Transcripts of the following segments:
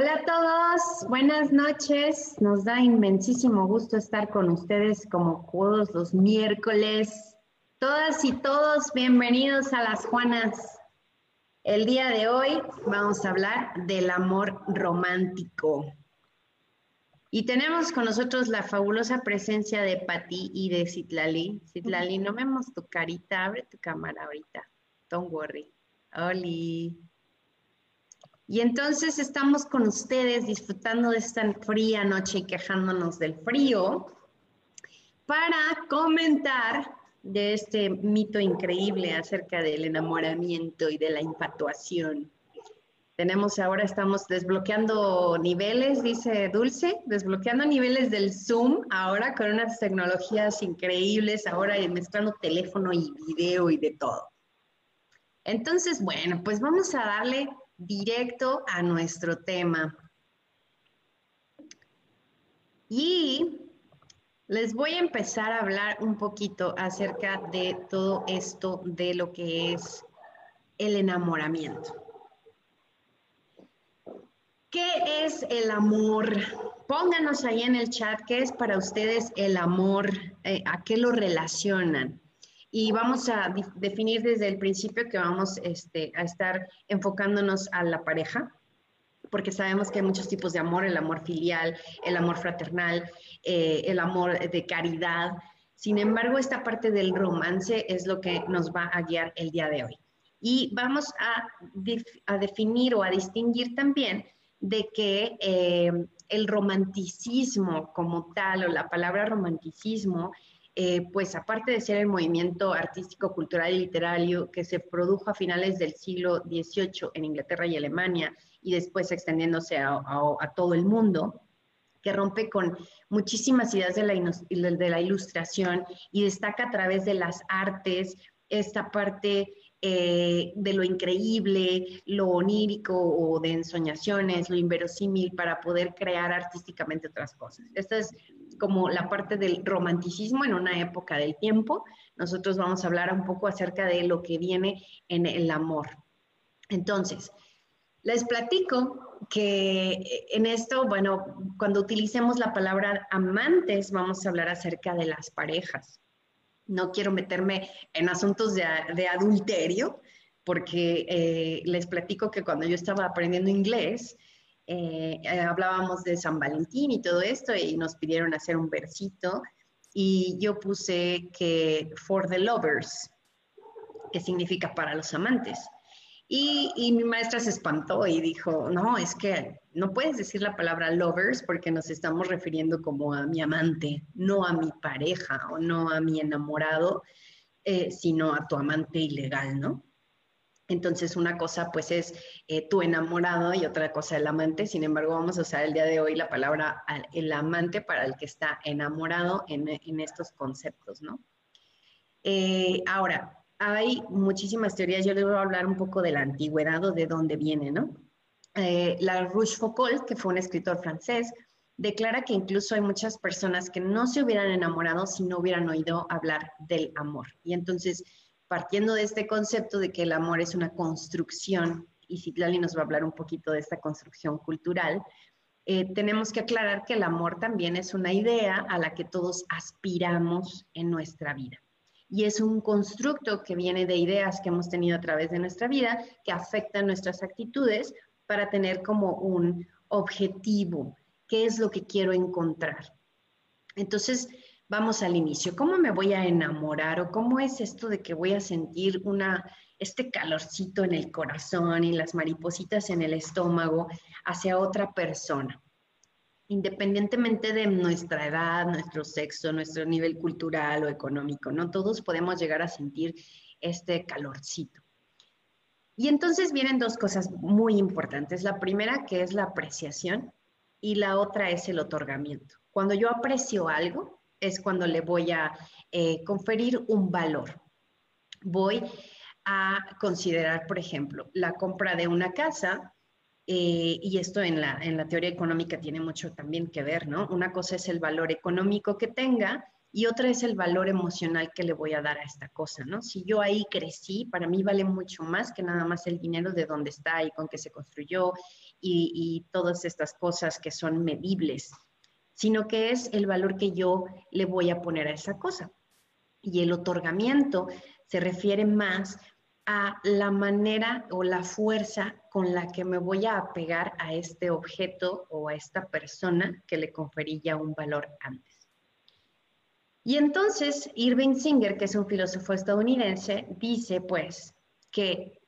Hola a todos, buenas noches. Nos da inmensísimo gusto estar con ustedes como todos los miércoles. Todas y todos, bienvenidos a las Juanas. El día de hoy vamos a hablar del amor romántico. Y tenemos con nosotros la fabulosa presencia de Patti y de Citlali. Citlali, no vemos tu carita, abre tu cámara ahorita. Don't worry. Oli. Y entonces estamos con ustedes disfrutando de esta fría noche y quejándonos del frío para comentar de este mito increíble acerca del enamoramiento y de la infatuación. Tenemos ahora, estamos desbloqueando niveles, dice Dulce, desbloqueando niveles del Zoom, ahora con unas tecnologías increíbles, ahora mezclando teléfono y video y de todo. Entonces, bueno, pues vamos a darle directo a nuestro tema. Y les voy a empezar a hablar un poquito acerca de todo esto de lo que es el enamoramiento. ¿Qué es el amor? Pónganos ahí en el chat qué es para ustedes el amor, eh, a qué lo relacionan. Y vamos a definir desde el principio que vamos este, a estar enfocándonos a la pareja, porque sabemos que hay muchos tipos de amor, el amor filial, el amor fraternal, eh, el amor de caridad. Sin embargo, esta parte del romance es lo que nos va a guiar el día de hoy. Y vamos a, a definir o a distinguir también de que eh, el romanticismo como tal, o la palabra romanticismo, eh, pues aparte de ser el movimiento artístico, cultural y literario que se produjo a finales del siglo XVIII en Inglaterra y Alemania y después extendiéndose a, todo el mundo, que rompe con muchísimas ideas de la, ilustración y destaca a través de las artes esta parte eh, de lo increíble, lo onírico o de ensoñaciones, lo inverosímil para poder crear artísticamente otras cosas. Esta es como la parte del romanticismo en una época del tiempo. Nosotros vamos a hablar un poco acerca de lo que viene en el amor. Entonces, les platico que en esto, bueno, cuando utilicemos la palabra amantes, vamos a hablar acerca de las parejas no quiero meterme en asuntos de, adulterio, porque eh, les platico que cuando yo estaba aprendiendo inglés, eh, eh, hablábamos de San Valentín y todo esto, y nos pidieron hacer un versito, y yo puse que for the lovers, que significa para los amantes. Y, mi maestra se espantó y dijo, no, es que no puedes decir la palabra lovers porque nos estamos refiriendo como a mi amante, no a mi pareja o no a mi enamorado, eh, sino a tu amante ilegal, ¿no? Entonces, una cosa pues es eh, tu enamorado y otra cosa el amante. Sin embargo, vamos a usar el día de hoy la palabra el amante para el que está enamorado en, estos conceptos, ¿no? Eh, ahora, hay muchísimas teorías. Yo les voy a hablar un poco de la antigüedad o de dónde viene, ¿no? Eh, la Rochefoucauld, que fue un escritor francés, declara que incluso hay muchas personas que no se hubieran enamorado si no hubieran oído hablar del amor. Y entonces, partiendo de este concepto de que el amor es una construcción, y Citlali nos va a hablar un poquito de esta construcción cultural, eh, tenemos que aclarar que el amor también es una idea a la que todos aspiramos en nuestra vida y es un constructo que viene de ideas que hemos tenido a través de nuestra vida que afectan nuestras actitudes para tener como un objetivo, qué es lo que quiero encontrar. Entonces, vamos al inicio. ¿Cómo me voy a enamorar o cómo es esto de que voy a sentir una este calorcito en el corazón y las maripositas en el estómago hacia otra persona? independientemente de nuestra edad, nuestro sexo, nuestro nivel cultural o económico, ¿no? Todos podemos llegar a sentir este calorcito. Y entonces vienen dos cosas muy importantes. La primera que es la apreciación y la otra es el otorgamiento. Cuando yo aprecio algo es cuando le voy a eh, conferir un valor. Voy a considerar, por ejemplo, la compra de una casa eh, y esto en la, en la teoría económica tiene mucho también que ver, ¿no? Una cosa es el valor económico que tenga y otra es el valor emocional que le voy a dar a esta cosa, ¿no? Si yo ahí crecí, para mí vale mucho más que nada más el dinero de dónde está y con qué se construyó y, y todas estas cosas que son medibles, sino que es el valor que yo le voy a poner a esa cosa. Y el otorgamiento se refiere más a la manera o la fuerza con la que me voy a apegar a este objeto o a esta persona que le conferí ya un valor antes. Y entonces Irving Singer, que es un filósofo estadounidense, dice pues que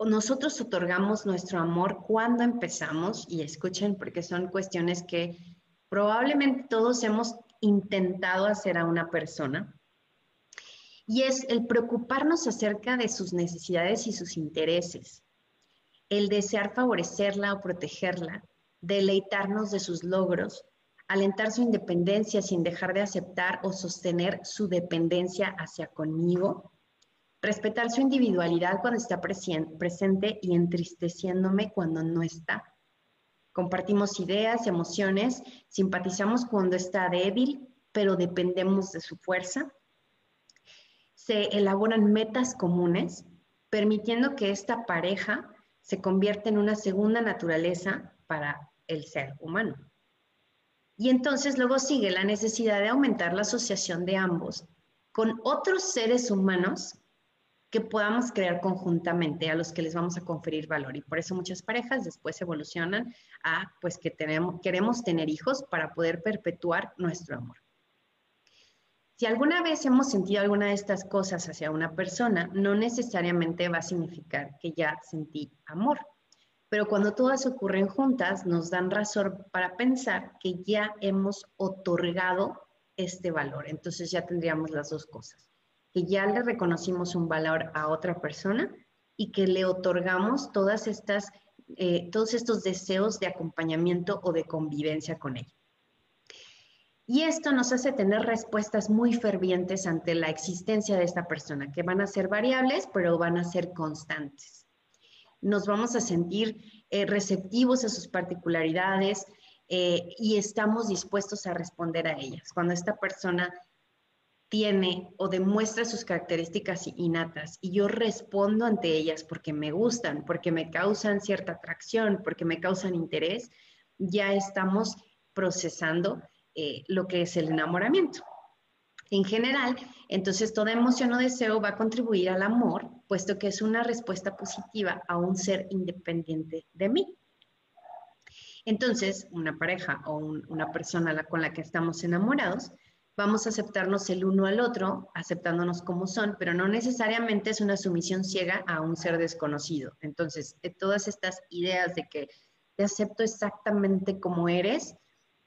nosotros otorgamos nuestro amor cuando empezamos, y escuchen porque son cuestiones que probablemente todos hemos intentado hacer a una persona, y es el preocuparnos acerca de sus necesidades y sus intereses, el desear favorecerla o protegerla, deleitarnos de sus logros, alentar su independencia sin dejar de aceptar o sostener su dependencia hacia conmigo, respetar su individualidad cuando está presente y entristeciéndome cuando no está. Compartimos ideas, emociones, simpatizamos cuando está débil, pero dependemos de su fuerza se elaboran metas comunes, permitiendo que esta pareja se convierta en una segunda naturaleza para el ser humano. Y entonces luego sigue la necesidad de aumentar la asociación de ambos con otros seres humanos que podamos crear conjuntamente, a los que les vamos a conferir valor. Y por eso muchas parejas después evolucionan a, pues, que tenemos, queremos tener hijos para poder perpetuar nuestro amor. Si alguna vez hemos sentido alguna de estas cosas hacia una persona, no necesariamente va a significar que ya sentí amor. Pero cuando todas ocurren juntas, nos dan razón para pensar que ya hemos otorgado este valor. Entonces ya tendríamos las dos cosas. Que ya le reconocimos un valor a otra persona y que le otorgamos todas estas, eh, todos estos deseos de acompañamiento o de convivencia con ella. Y esto nos hace tener respuestas muy fervientes ante la existencia de esta persona, que van a ser variables, pero van a ser constantes. Nos vamos a sentir eh, receptivos a sus particularidades eh, y estamos dispuestos a responder a ellas. Cuando esta persona tiene o demuestra sus características innatas y yo respondo ante ellas porque me gustan, porque me causan cierta atracción, porque me causan interés, ya estamos procesando eh, lo que es el enamoramiento. En general, entonces toda emoción o deseo va a contribuir al amor, puesto que es una respuesta positiva a un ser independiente de mí. Entonces, una pareja o una persona con la que estamos enamorados, vamos a aceptarnos el uno al otro, aceptándonos como son, pero no necesariamente es una sumisión ciega a un ser desconocido. Entonces, todas estas ideas de que te acepto exactamente como eres,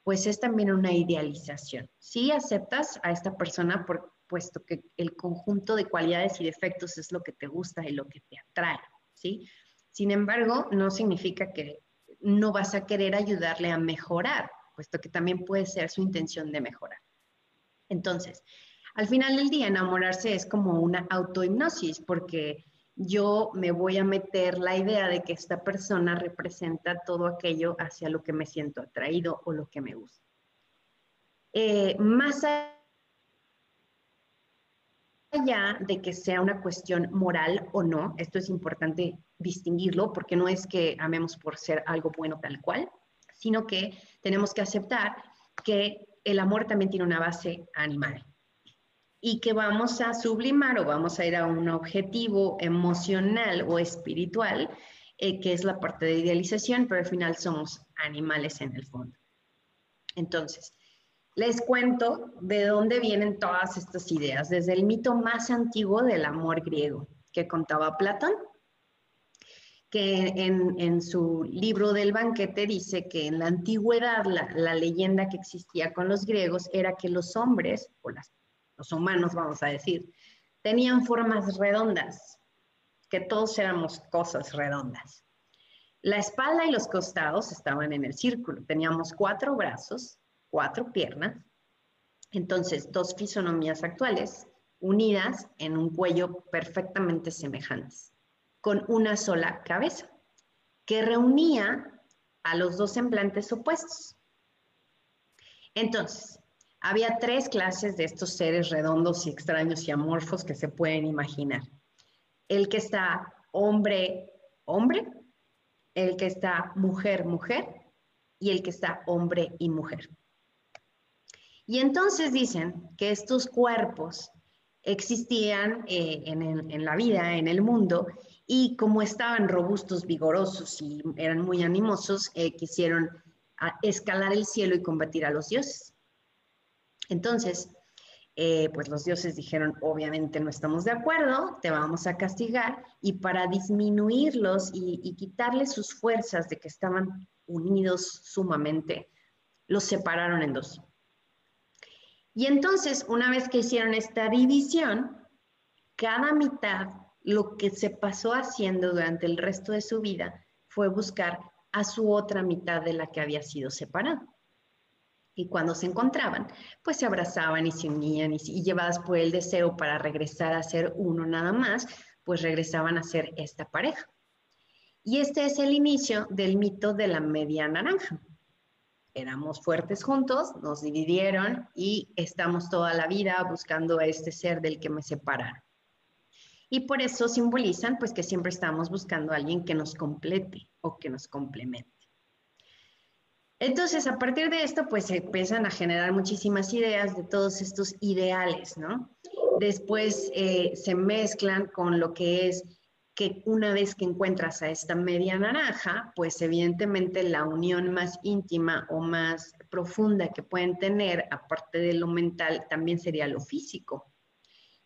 pues es también una idealización. Si aceptas a esta persona por, puesto que el conjunto de cualidades y defectos es lo que te gusta y lo que te atrae, ¿sí? Sin embargo, no significa que no vas a querer ayudarle a mejorar, puesto que también puede ser su intención de mejorar. Entonces, al final del día, enamorarse es como una autohipnosis, porque yo me voy a meter la idea de que esta persona representa todo aquello hacia lo que me siento atraído o lo que me gusta. Eh, más allá de que sea una cuestión moral o no, esto es importante distinguirlo porque no es que amemos por ser algo bueno tal cual, sino que tenemos que aceptar que el amor también tiene una base animal y que vamos a sublimar o vamos a ir a un objetivo emocional o espiritual, eh, que es la parte de idealización, pero al final somos animales en el fondo. Entonces, les cuento de dónde vienen todas estas ideas, desde el mito más antiguo del amor griego que contaba Platón, que en, su libro del banquete dice que en la antigüedad la, la leyenda que existía con los griegos era que los hombres o las los humanos vamos a decir, tenían formas redondas, que todos éramos cosas redondas. La espalda y los costados estaban en el círculo, teníamos cuatro brazos, cuatro piernas, entonces dos fisonomías actuales unidas en un cuello perfectamente semejantes, con una sola cabeza, que reunía a los dos semblantes opuestos. Entonces, había tres clases de estos seres redondos y extraños y amorfos que se pueden imaginar. El que está hombre, hombre, el que está mujer-mujer y el que está hombre y mujer. Y entonces dicen que estos cuerpos existían eh, en, la vida, en el mundo, y como estaban robustos, vigorosos y eran muy animosos, eh, quisieron escalar el cielo y combatir a los dioses. Entonces, eh, pues los dioses dijeron, obviamente no estamos de acuerdo, te vamos a castigar, y para disminuirlos y quitarles sus fuerzas de que estaban unidos sumamente, los separaron en dos. Y entonces, una vez que hicieron esta división, cada mitad, lo que se pasó haciendo durante el resto de su vida fue buscar a su otra mitad de la que había sido separada. Y cuando se encontraban, pues se abrazaban y se unían y, llevadas por el deseo para regresar a ser uno nada más, pues regresaban a ser esta pareja. Y este es el inicio del mito de la media naranja. Éramos fuertes juntos, nos dividieron y estamos toda la vida buscando a este ser del que me separaron. Y por eso simbolizan pues que siempre estamos buscando a alguien que nos complete o que nos complemente. Entonces, a partir de esto, pues se empiezan a generar muchísimas ideas de todos estos ideales, ¿no? Después eh, se mezclan con lo que es que una vez que encuentras a esta media naranja, pues evidentemente la unión más íntima o más profunda que pueden tener, aparte de lo mental, también sería lo físico.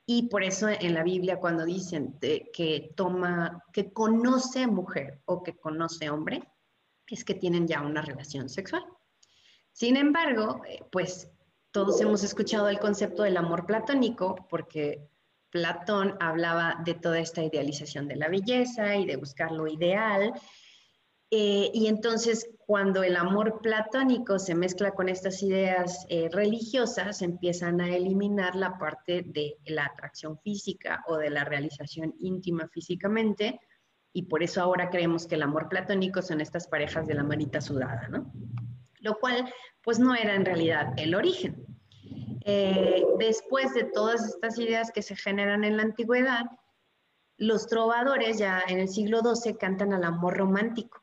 Y por eso en la Biblia cuando dicen que toma, que conoce mujer o que conoce hombre, es que tienen ya una relación sexual. Sin embargo, eh, pues todos hemos escuchado el concepto del amor platónico porque Platón hablaba de toda esta idealización de la belleza y de buscar lo ideal. Eh, y entonces cuando el amor platónico se mezcla con estas ideas eh, religiosas, empiezan a eliminar la parte de la atracción física o de la realización íntima físicamente y por eso ahora creemos que el amor platónico son estas parejas de la manita sudada, ¿no? Lo cual, pues no era en realidad el origen. Eh, después de todas estas ideas que se generan en la antigüedad, los trovadores ya en el siglo XII cantan al amor romántico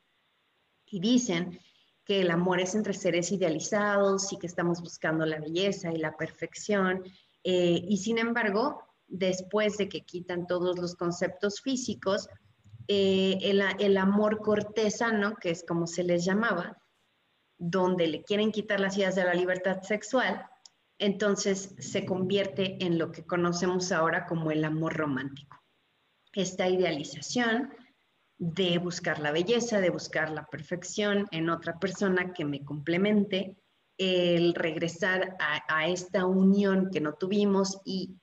y dicen que el amor es entre seres idealizados y que estamos buscando la belleza y la perfección. Eh, y sin embargo, después de que quitan todos los conceptos físicos, eh, el, amor cortesano, que es como se les llamaba, donde le quieren quitar las ideas de la libertad sexual, entonces se convierte en lo que conocemos ahora como el amor romántico. Esta idealización de buscar la belleza, de buscar la perfección en otra persona que me complemente, el regresar a, esta unión que no tuvimos y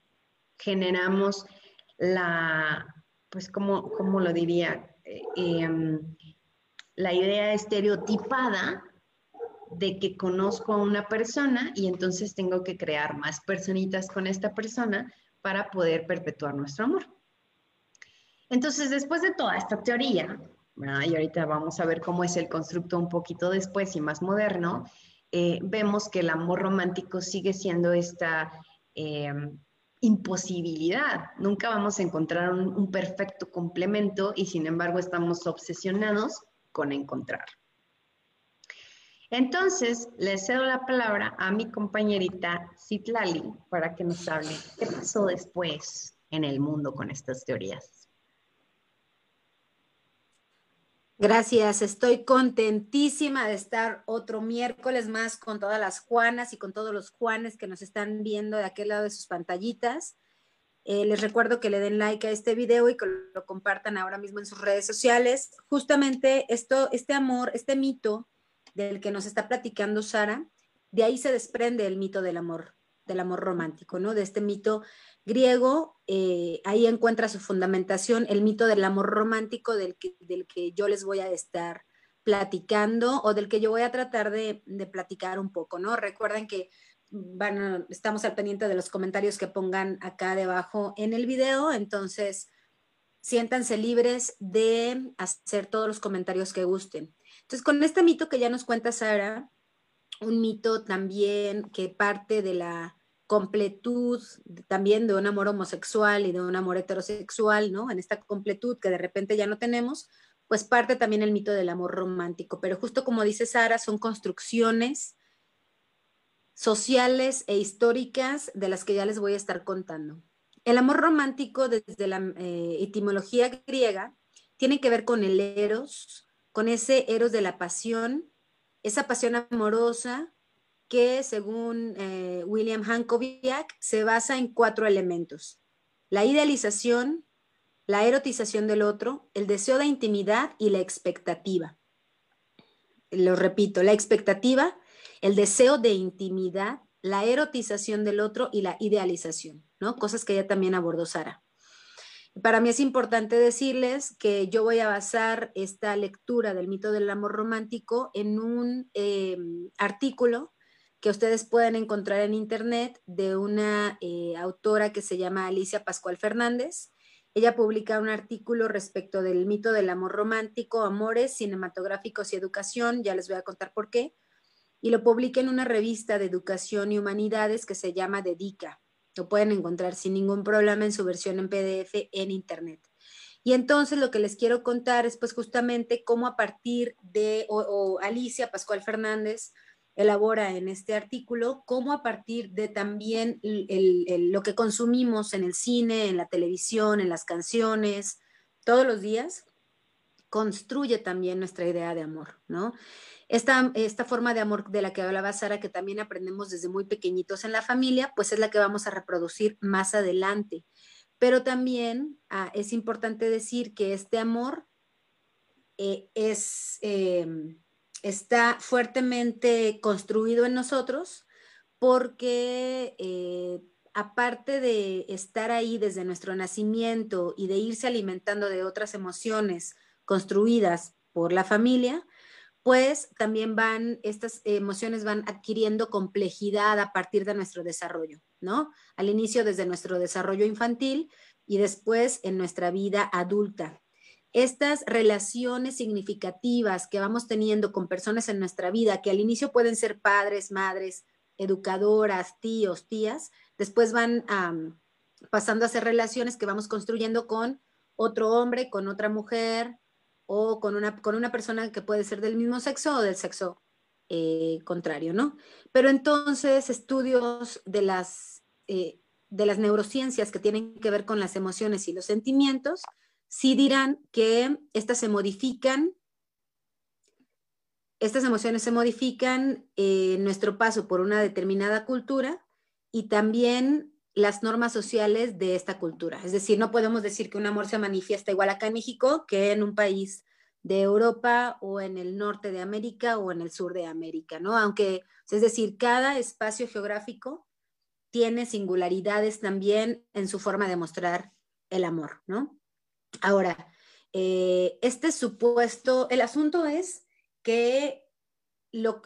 generamos la, pues, ¿cómo, cómo lo diría? Eh, em, la idea estereotipada de que conozco a una persona y entonces tengo que crear más personitas con esta persona para poder perpetuar nuestro amor. Entonces, después de toda esta teoría, y ahorita vamos a ver cómo es el constructo un poquito después y más moderno, eh, vemos que el amor romántico sigue siendo esta em, imposibilidad. Nunca vamos a encontrar un, perfecto complemento y sin embargo estamos obsesionados con encontrar. Entonces, le cedo la palabra a mi compañerita Citlali para que nos hable qué pasó después en el mundo con estas teorías. Gracias, estoy contentísima de estar otro miércoles más con todas las Juanas y con todos los Juanes que nos están viendo de aquel lado de sus pantallitas. Eh, les recuerdo que le den like a este video y que lo compartan ahora mismo en sus redes sociales. Justamente esto, este amor, este mito del que nos está platicando Sara, de ahí se desprende el mito del amor, del amor romántico, ¿no? De este mito griego, eh, ahí encuentra su fundamentación el mito del amor romántico del que, del que yo les voy a estar platicando o del que yo voy a tratar de, platicar un poco, ¿no? Recuerden que van estamos al pendiente de los comentarios que pongan acá debajo en el video, entonces siéntanse libres de hacer todos los comentarios que gusten. Entonces, con este mito que ya nos cuenta Sara, un mito también que parte de la completud también de un amor homosexual y de un amor heterosexual, ¿no? En esta completud que de repente ya no tenemos, pues parte también el mito del amor romántico. Pero justo como dice Sara, son construcciones sociales e históricas de las que ya les voy a estar contando. El amor romántico desde la eh, etimología griega tiene que ver con el eros, con ese eros de la pasión, esa pasión amorosa que según eh, William Hankoviak se basa en cuatro elementos. La idealización, la erotización del otro, el deseo de intimidad y la expectativa. Lo repito, la expectativa, el deseo de intimidad, la erotización del otro y la idealización. ¿no? Cosas que ella también abordó Sara. Para mí es importante decirles que yo voy a basar esta lectura del mito del amor romántico en un em, artículo que ustedes pueden encontrar en internet de una eh, autora que se llama Alicia Pascual Fernández. Ella publica un artículo respecto del mito del amor romántico, amores cinematográficos y educación, ya les voy a contar por qué, y lo publica en una revista de educación y humanidades que se llama Dedica. Lo pueden encontrar sin ningún problema en su versión en PDF en Internet. Y entonces lo que les quiero contar es pues justamente cómo a partir de, Alicia Pascual Fernández elabora en este artículo, cómo a partir de también lo que consumimos en el cine, en la televisión, en las canciones, todos los días, construye también nuestra idea de amor, ¿no? Esta, esta forma de amor de la que hablaba Sara, que también aprendemos desde muy pequeñitos en la familia, pues es la que vamos a reproducir más adelante. Pero también ah, es importante decir que este amor eh, es, em, está fuertemente construido en nosotros porque eh, aparte de estar ahí desde nuestro nacimiento y de irse alimentando de otras emociones construidas por la familia, pues también van, estas emociones van adquiriendo complejidad a partir de nuestro desarrollo, ¿no? Al inicio desde nuestro desarrollo infantil y después en nuestra vida adulta. Estas relaciones significativas que vamos teniendo con personas en nuestra vida, que al inicio pueden ser padres, madres, educadoras, tíos, tías, después van pasando a ser relaciones que vamos construyendo con otro hombre, con otra mujer, o con una, con una persona que puede ser del mismo sexo o del sexo eh, contrario, ¿no? Pero entonces estudios de las, eh, de las neurociencias que tienen que ver con las emociones y los sentimientos, sí dirán que estas se modifican, estas emociones se modifican en nuestro paso por una determinada cultura y también las normas sociales de esta cultura. Es decir, no podemos decir que un amor se manifiesta igual acá en México que en un país de Europa o en el norte de América o en el sur de América, ¿no? Aunque, es decir, cada espacio geográfico tiene singularidades también en su forma de mostrar el amor, ¿no? Ahora, eh, este supuesto, el asunto es que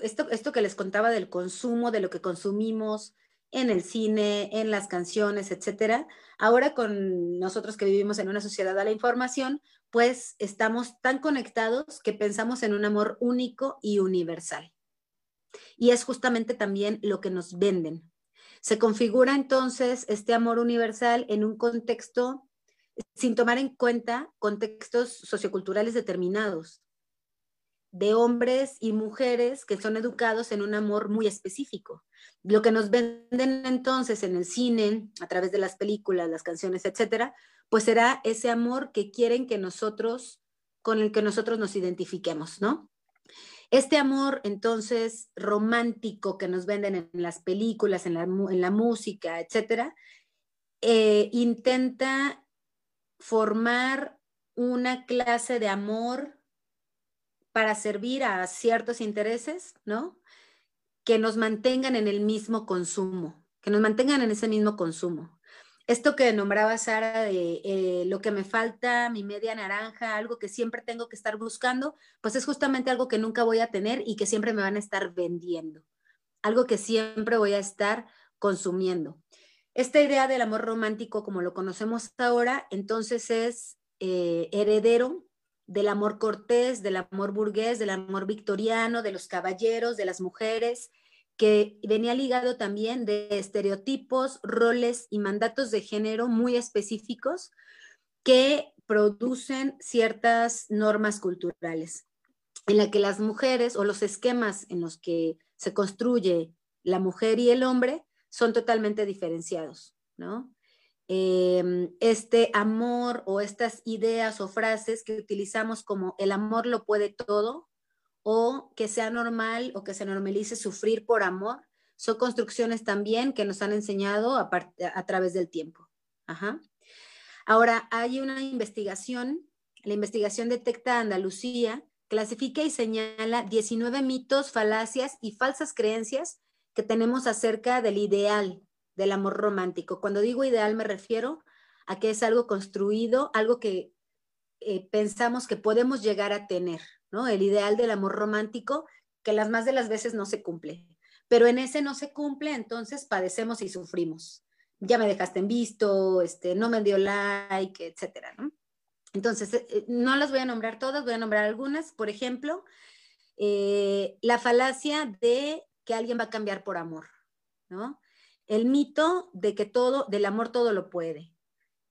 esto, esto que les contaba del consumo, de lo que consumimos, en el cine, en las canciones, etcétera. Ahora con nosotros que vivimos en una sociedad de la información, pues estamos tan conectados que pensamos en un amor único y universal. Y es justamente también lo que nos venden. Se configura entonces este amor universal en un contexto sin tomar en cuenta contextos socioculturales determinados de hombres y mujeres que son educados en un amor muy específico. Lo que nos venden entonces en el cine, a través de las películas, las canciones, etcétera, pues será ese amor que quieren que nosotros, con el que nosotros nos identifiquemos, ¿no? Este amor entonces romántico que nos venden en las películas, en la, en la música, etcétera, eh, intenta formar una clase de amor para servir a ciertos intereses, ¿no? Que nos mantengan en el mismo consumo, que nos mantengan en ese mismo consumo. Esto que nombraba Sara de eh, lo que me falta, mi media naranja, algo que siempre tengo que estar buscando, pues es justamente algo que nunca voy a tener y que siempre me van a estar vendiendo, algo que siempre voy a estar consumiendo. Esta idea del amor romántico, como lo conocemos ahora, entonces es eh, heredero del amor cortés, del amor burgués, del amor victoriano, de los caballeros, de las mujeres, que venía ligado también de estereotipos, roles y mandatos de género muy específicos que producen ciertas normas culturales en la que las mujeres o los esquemas en los que se construye la mujer y el hombre son totalmente diferenciados, ¿no? Em, este amor o estas ideas o frases que utilizamos como el amor lo puede todo o que sea normal o que se normalice sufrir por amor, son construcciones también que nos han enseñado a, través del tiempo. Ahora, hay una investigación, la investigación detecta Andalucía, clasifica y señala 19 mitos, falacias y falsas creencias que tenemos acerca del ideal del amor romántico. Cuando digo ideal me refiero a que es algo construido, algo que eh, pensamos que podemos llegar a tener, ¿no? El ideal del amor romántico, que las más de las veces no se cumple. Pero en ese no se cumple, entonces padecemos y sufrimos. Ya me dejaste en visto, este, no me dio like, etcétera, ¿no? Entonces, eh, eh, no las voy a nombrar todas, voy a nombrar algunas. Por ejemplo, la falacia de que alguien va a cambiar por amor, ¿no? El mito de que todo, del amor todo lo puede.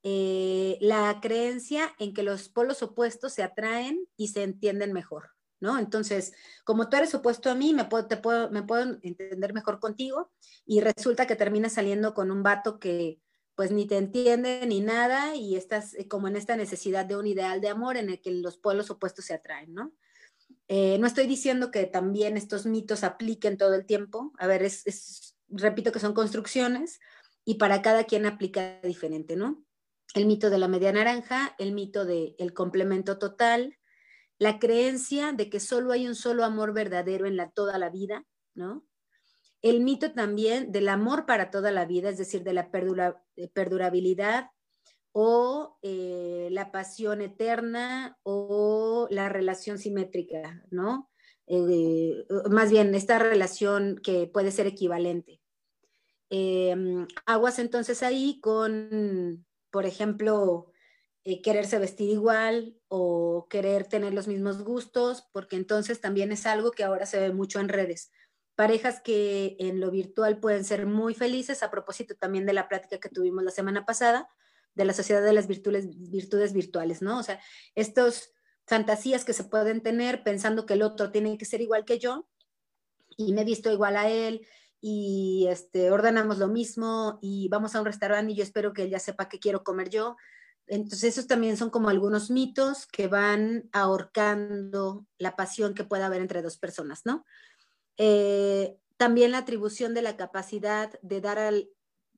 Eh, la creencia en que los polos opuestos se atraen y se entienden mejor, ¿no? Entonces, como tú eres opuesto a mí, me puedo, te puedo, me puedo entender mejor contigo y resulta que terminas saliendo con un vato que pues ni te entiende ni nada y estás eh, como en esta necesidad de un ideal de amor en el que los polos opuestos se atraen, ¿no? Eh, no estoy diciendo que también estos mitos apliquen todo el tiempo. A ver, es, repito que son construcciones y para cada quien aplica diferente, ¿no? El mito de la media naranja, el mito del el complemento total, la creencia de que solo hay un solo amor verdadero en toda la vida, ¿no? El mito también del amor para toda la vida, es decir, de la perdurabilidad o eh, la pasión eterna o la relación simétrica, ¿no? Eh, más bien, esta relación que puede ser equivalente. Em, aguas entonces ahí con, por ejemplo, eh, quererse vestir igual o querer tener los mismos gustos, porque entonces también es algo que ahora se ve mucho en redes. Parejas que en lo virtual pueden ser muy felices, a propósito también de la plática que tuvimos la semana pasada, de la sociedad de las virtudes, virtudes virtuales, ¿no? O sea, estos fantasías que se pueden tener pensando que el otro tiene que ser igual que yo y me he visto igual a él y este, ordenamos lo mismo y vamos a un restaurante y yo espero que él ya sepa que quiero comer yo. Entonces, esos también son como algunos mitos que van ahorcando la pasión que pueda haber entre dos personas, ¿no? Eh, también la atribución de la capacidad de dar al,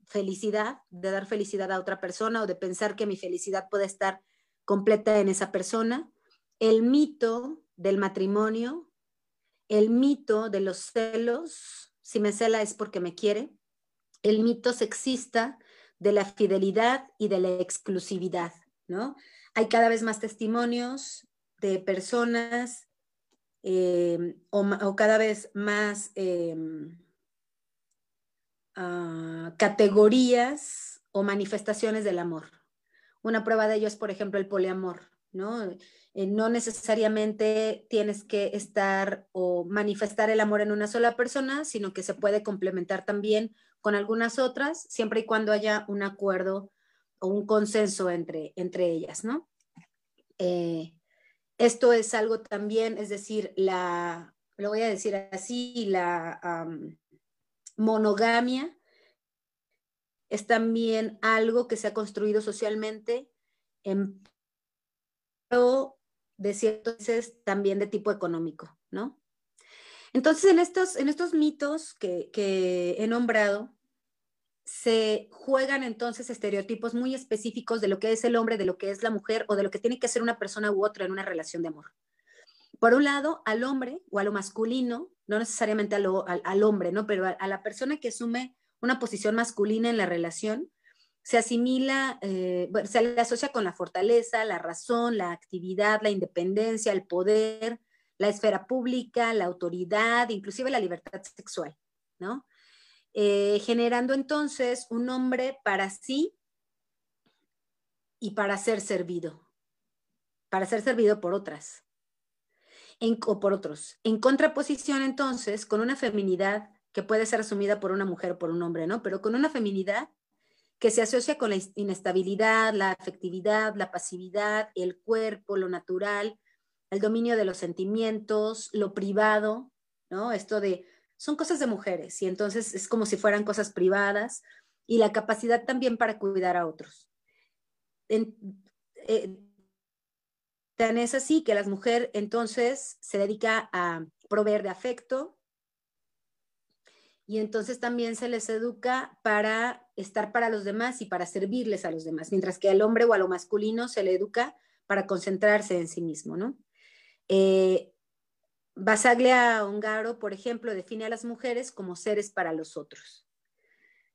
felicidad, de dar felicidad a otra persona o de pensar que mi felicidad puede estar completa en esa persona, el mito del matrimonio, el mito de los celos, si me cela es porque me quiere, el mito sexista de la fidelidad y de la exclusividad, ¿no? Hay cada vez más testimonios de personas eh, o, cada vez más eh, categorías o manifestaciones del amor. Una prueba de ello es, por ejemplo, el poliamor, ¿no? Eh, no necesariamente tienes que estar o manifestar el amor en una sola persona, sino que se puede complementar también con algunas otras, siempre y cuando haya un acuerdo o un consenso entre, entre ellas, ¿no? Eh, esto es algo también, es decir, la, lo voy a decir así, la, monogamia es también algo que se ha construido socialmente en de ciertos también de tipo económico, ¿no? Entonces, en estos, en estos mitos que, que he nombrado, se juegan entonces estereotipos muy específicos de lo que es el hombre, de lo que es la mujer o de lo que tiene que ser una persona u otra en una relación de amor. Por un lado, al hombre o a lo masculino no necesariamente al, hombre, ¿no? Pero a, la persona que asume una posición masculina en la relación, se asimila, eh, se le asocia con la fortaleza, la razón, la actividad, la independencia, el poder, la esfera pública, la autoridad, inclusive la libertad sexual, ¿no? Eh, generando entonces un hombre para sí y para ser servido, para ser servido por otras o por otros. En contraposición entonces con una feminidad que puede ser asumida por una mujer o por un hombre, ¿no? Pero con una feminidad que se asocia con la inestabilidad, la afectividad, la pasividad, el cuerpo, lo natural, el dominio de los sentimientos, lo privado, ¿no? Esto de, son cosas de mujeres y entonces es como si fueran cosas privadas y la capacidad también para cuidar a otros. Eh, tan es así que la mujer entonces se dedica a proveer de afecto y entonces también se les educa para estar para los demás y para servirles a los demás, mientras que al hombre o a lo masculino se le educa para concentrarse en sí mismo, ¿no? Eh, Basaglia Ongaro, por ejemplo, define a las mujeres como seres para los otros.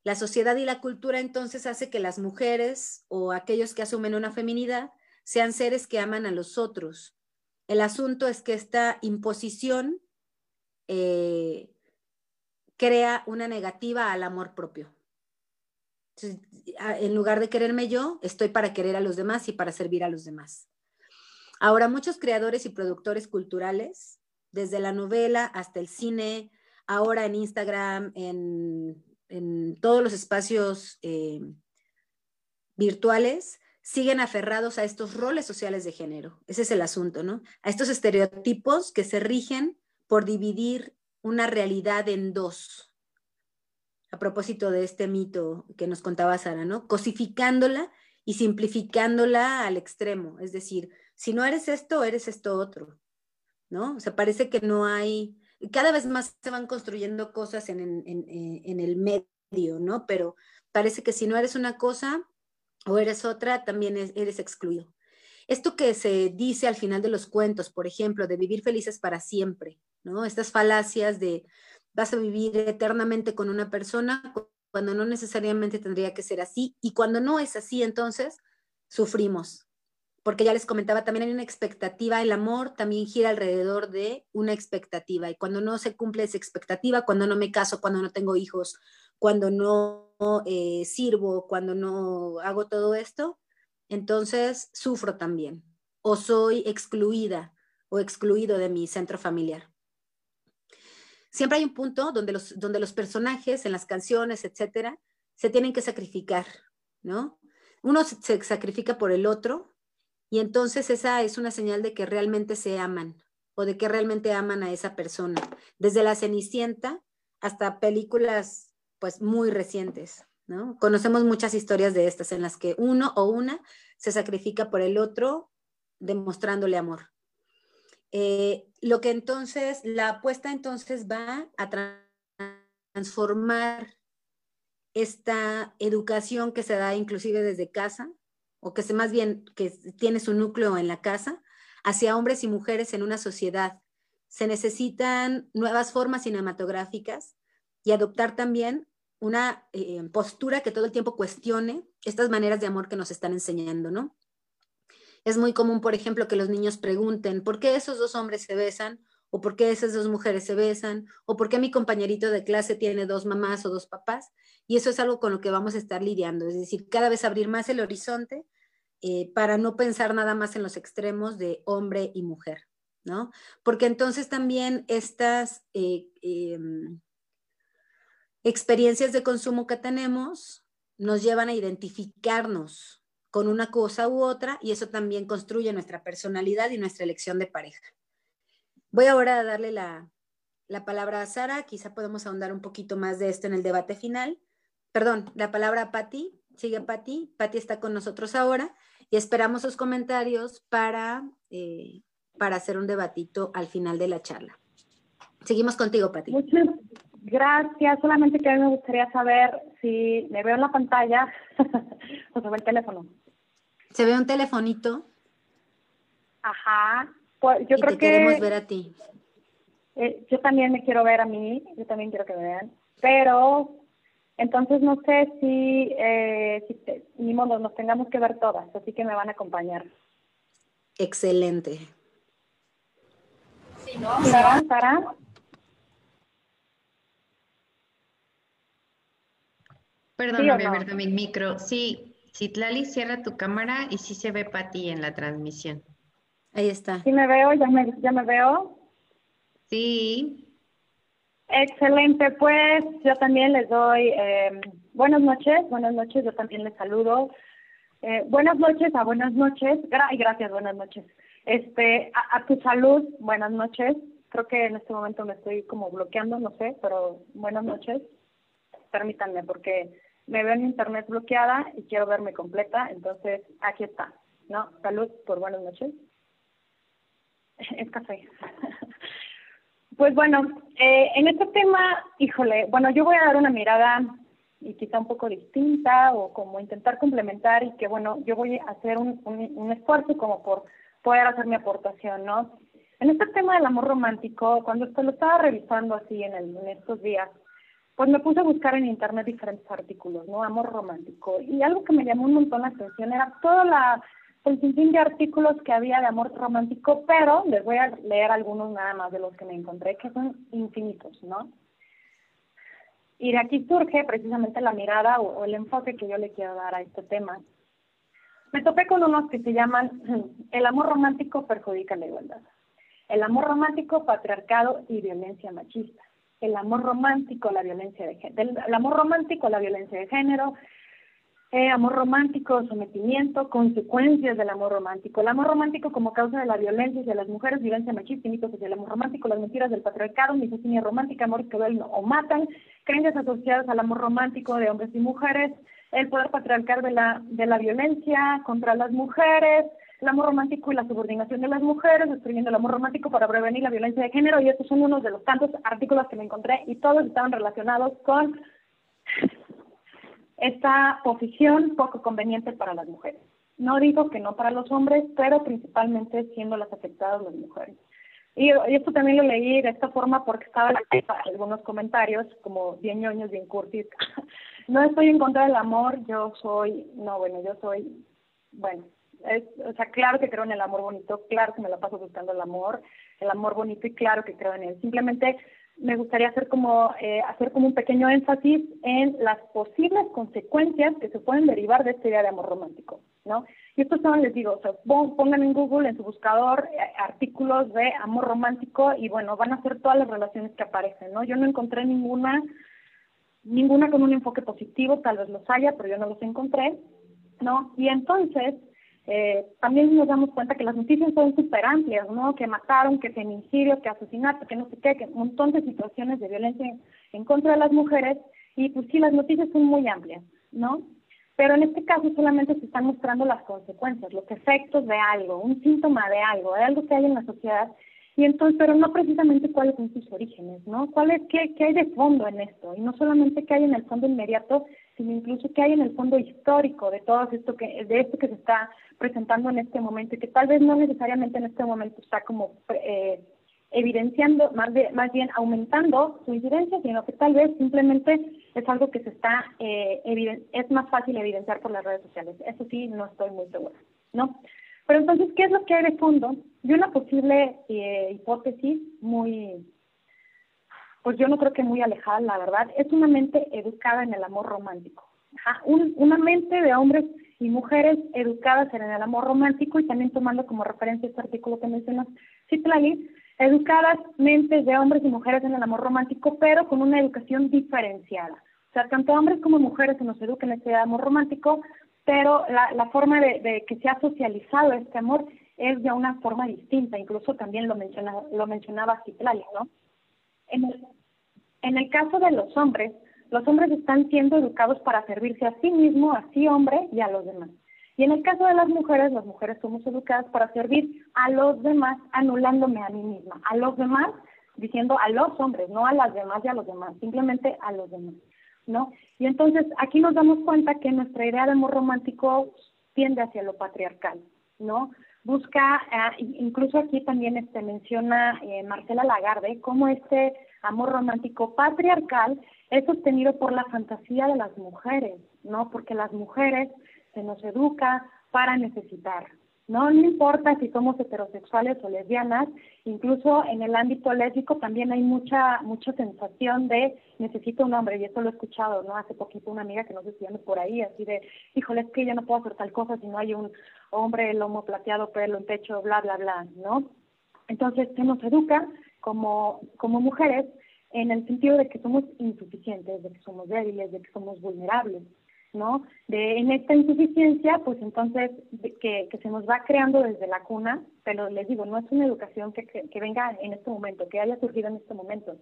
La sociedad y la cultura entonces hace que las mujeres o aquellos que asumen una feminidad sean seres que aman a los otros. El asunto es que esta imposición eh, crea una negativa al amor propio. en lugar de quererme yo, estoy para querer a los demás y para servir a los demás. Ahora, muchos creadores y productores culturales, desde la novela hasta el cine, ahora en Instagram, en todos los espacios eh, virtuales, siguen aferrados a estos roles sociales de género. Ese es el asunto, ¿no? A estos estereotipos que se rigen por dividir una realidad en dos. A propósito de este mito que nos contaba Sara, ¿no? Cosificándola y simplificándola al extremo. Es decir, si no eres esto, eres esto otro, ¿no? O sea, parece que no hay cada vez más se van construyendo cosas en, el medio, ¿no? Pero parece que si no eres una cosa o eres otra, también eres excluido. Esto que se dice al final de los cuentos, por ejemplo, de vivir felices para siempre, ¿no? Estas falacias de vas a vivir eternamente con una persona cuando no necesariamente tendría que ser así y cuando no es así, entonces sufrimos, porque ya les comentaba, también hay una expectativa, el amor también gira alrededor de una expectativa y cuando no se cumple esa expectativa, cuando no me caso, cuando no tengo hijos, cuando no eh, sirvo, cuando no hago todo esto, entonces sufro también o soy excluida o excluido de mi centro familiar. Siempre hay un punto donde los, donde los personajes en las canciones, etcétera, se tienen que sacrificar, ¿no? Uno se sacrifica por el otro y entonces esa es una señal de que realmente se aman o de que realmente aman a esa persona. Desde la Cenicienta hasta películas pues muy recientes, ¿no? Conocemos muchas historias de estas en las que uno o una se sacrifica por el otro demostrándole amor. Eh, lo que entonces, la apuesta entonces va a transformar esta educación que se da inclusive desde casa, o que se más bien que tiene su núcleo en la casa, hacia hombres y mujeres en una sociedad. Se necesitan nuevas formas cinematográficas y adoptar también una eh, postura que todo el tiempo cuestione estas maneras de amor que nos están enseñando, ¿no? Es muy común, por ejemplo, que los niños pregunten, ¿por qué esos dos hombres se besan? ¿O por qué esas dos mujeres se besan? ¿O por qué mi compañerito de clase tiene dos mamás o dos papás? Y eso es algo con lo que vamos a estar lidiando, es decir, cada vez abrir más el horizonte eh, para no pensar nada más en los extremos de hombre y mujer, ¿no? Porque entonces también estas eh, em, experiencias de consumo que tenemos nos llevan a identificarnos con una cosa u otra y eso también construye nuestra personalidad y nuestra elección de pareja. Voy ahora a darle la, la palabra a Sara, quizá podemos ahondar un poquito más de esto en el debate final perdón, la palabra a Patti. Sigue Patti. Patti está con nosotros ahora y esperamos sus comentarios para, eh, para hacer un debatito al final de la charla. Seguimos contigo, Patti. Muchas gracias. Solamente que a mí me gustaría saber si me veo en la pantalla o se ve el teléfono. ¿Se ve un telefonito? Ajá. Pues yo creo que queremos ver a ti. Eh, yo también me quiero ver a mí, yo también quiero que me vean, pero entonces no sé si, eh, ni modo, nos tengamos que ver todas, así que me van a acompañar. Excelente. Sí, ¿no? ¿Sara? ¿Sara? Perdón, ¿Sí voy a ver mi micro. Sí, Citlali, cierra tu cámara y sí se ve para ti en la transmisión. Ahí está. ¿Sí me veo? ¿Ya me, ya me veo? Sí. Excelente, pues yo también les doy eh, buenas noches, buenas noches, yo también les saludo. Eh, buenas noches a buenas noches, y gracias, buenas noches. Este, a, tu salud, buenas noches. Creo que en este momento me estoy como bloqueando, no sé, pero buenas noches. Permítanme, porque me veo en internet bloqueada y quiero verme completa, entonces aquí está, ¿no? Salud por buenas noches. Es café. Pues bueno, eh, en este tema, híjole, bueno, yo voy a dar una mirada y quizá un poco distinta o como intentar complementar y que bueno, yo voy a hacer un, un, esfuerzo como por poder hacer mi aportación, ¿no? En este tema del amor romántico, cuando esto lo estaba revisando así en, el, en estos días, pues me puse a buscar en internet diferentes artículos, ¿no? Amor romántico. Y algo que me llamó un montón la atención era toda la el sinfín de artículos que había de amor romántico, pero les voy a leer algunos nada más de los que me encontré, que son infinitos, ¿no? Y de aquí surge precisamente la mirada o, el enfoque que yo le quiero dar a este tema. Me topé con unos que se llaman El amor romántico perjudica la igualdad. El amor romántico, patriarcado y violencia machista. El amor romántico, la violencia de género. El amor romántico, la violencia de género eh, amor romántico, sometimiento, consecuencias del amor romántico. El amor romántico como causa de la violencia hacia las mujeres, violencia machista mitos hacia el amor romántico, las mentiras del patriarcado, misoginia romántica, amor que duelen o matan, creencias asociadas al amor romántico de hombres y mujeres, el poder patriarcal de la, de la violencia contra las mujeres, el amor romántico y la subordinación de las mujeres, destruyendo el amor romántico para prevenir la violencia de género, y estos son unos de los tantos artículos que me encontré y todos estaban relacionados con esta posición poco conveniente para las mujeres. No digo que no para los hombres, pero principalmente siendo las afectadas las mujeres. Y, esto también lo leí de esta forma porque estaba algunos comentarios, como bien ñoños, bien curtis. no estoy en contra del amor, yo soy, no, bueno, yo soy, bueno, es, o sea, claro que creo en el amor bonito, claro que me la paso buscando el amor, el amor bonito y claro que creo en él. Simplemente me gustaría hacer como, eh, hacer como un pequeño énfasis en las posibles consecuencias que se pueden derivar de esta idea de amor romántico, ¿no? Y esto son, les digo, o sea, pongan en Google, en su buscador, eh, artículos de amor romántico y bueno, van a ser todas las relaciones que aparecen, ¿no? Yo no encontré ninguna, ninguna con un enfoque positivo, tal vez los haya, pero yo no los encontré, ¿no? Y entonces, eh, también nos damos cuenta que las noticias son súper amplias, ¿no? Que mataron, que feminicidio, que asesinato, que no sé qué, que un montón de situaciones de violencia en, contra de las mujeres. Y pues sí, las noticias son muy amplias, ¿no? Pero en este caso solamente se están mostrando las consecuencias, los efectos de algo, un síntoma de algo, de algo que hay en la sociedad. Y entonces, pero no precisamente cuáles son sus orígenes, ¿no? ¿Cuál es, qué, hay de fondo en esto? Y no solamente qué hay en el fondo inmediato, sino incluso qué hay en el fondo histórico de todo esto que, de esto que se está presentando en este momento y que tal vez no necesariamente en este momento está como eh, evidenciando, más, de, más bien aumentando su incidencia, sino que tal vez simplemente es algo que se está, eh, es más fácil evidenciar por las redes sociales. Eso sí, no estoy muy segura, ¿no? Pero entonces, ¿qué es lo que hay de fondo? Y una posible eh, hipótesis muy, pues yo no creo que muy alejada, la verdad, es una mente educada en el amor romántico. una mente de hombres y mujeres educadas en el amor romántico y también tomando como referencia este artículo que mencionas, Citlali, educadas mentes de hombres y mujeres en el amor romántico, pero con una educación diferenciada. O sea, tanto hombres como mujeres se nos educan en este amor romántico, pero la, la forma de, que se ha socializado este amor es de una forma distinta, incluso también lo, menciona, lo mencionaba Citlali, ¿no? En el, en el caso de los hombres, los hombres están siendo educados para servirse a sí mismo, a sí hombre y a los demás. Y en el caso de las mujeres, las mujeres somos educadas para servir a los demás, anulándome a mí misma, a los demás, diciendo a los hombres, no a las demás y a los demás, simplemente a los demás, ¿no? Y entonces aquí nos damos cuenta que nuestra idea de amor romántico tiende hacia lo patriarcal, ¿no? Busca, eh, incluso aquí también este, menciona eh, Marcela Lagarde, cómo este amor romántico patriarcal es sostenido por la fantasía de las mujeres, ¿no? Porque las mujeres se nos educa para necesitar, ¿no? No importa si somos heterosexuales o lesbianas, incluso en el ámbito lésbico también hay mucha mucha sensación de necesito un hombre, y esto lo he escuchado, ¿no? Hace poquito una amiga que nos decía por ahí, así de, híjole, es que yo no puedo hacer tal cosa si no hay un hombre, lomo plateado, pelo en pecho, bla, bla, bla, ¿no? Entonces se nos educa como, como mujeres en el sentido de que somos insuficientes, de que somos débiles, de que somos vulnerables, ¿no? De, en esta insuficiencia, pues entonces que, que se nos va creando desde la cuna, pero les digo, no es una educación que, que, venga en este momento, que haya surgido en este momento,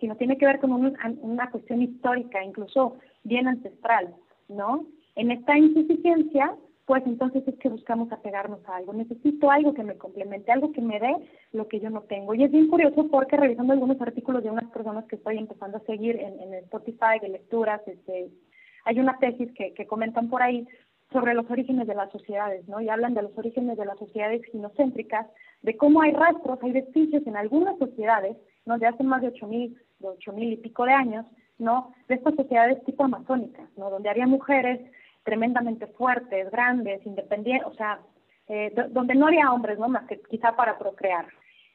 sino tiene que ver con una cuestión histórica, incluso bien ancestral, ¿no? En esta insuficiencia, pues entonces es que buscamos apegarnos a algo. Necesito algo que me complemente, algo que me dé lo que yo no tengo. Y es bien curioso porque revisando algunos artículos de unas personas que estoy empezando a seguir en, en Spotify de lecturas, este, hay una tesis que, que comentan por ahí sobre los orígenes de las sociedades, ¿no? Y hablan de los orígenes de las sociedades ginocéntricas, de cómo hay rastros, hay vestigios en algunas sociedades, ¿no? De hace más de ocho mil, de ocho mil y pico de años, ¿no? De estas sociedades tipo amazónicas, ¿no? Donde había mujeres tremendamente fuertes, grandes, independientes, o sea, eh, donde no había hombres, ¿no? Más que quizá para procrear.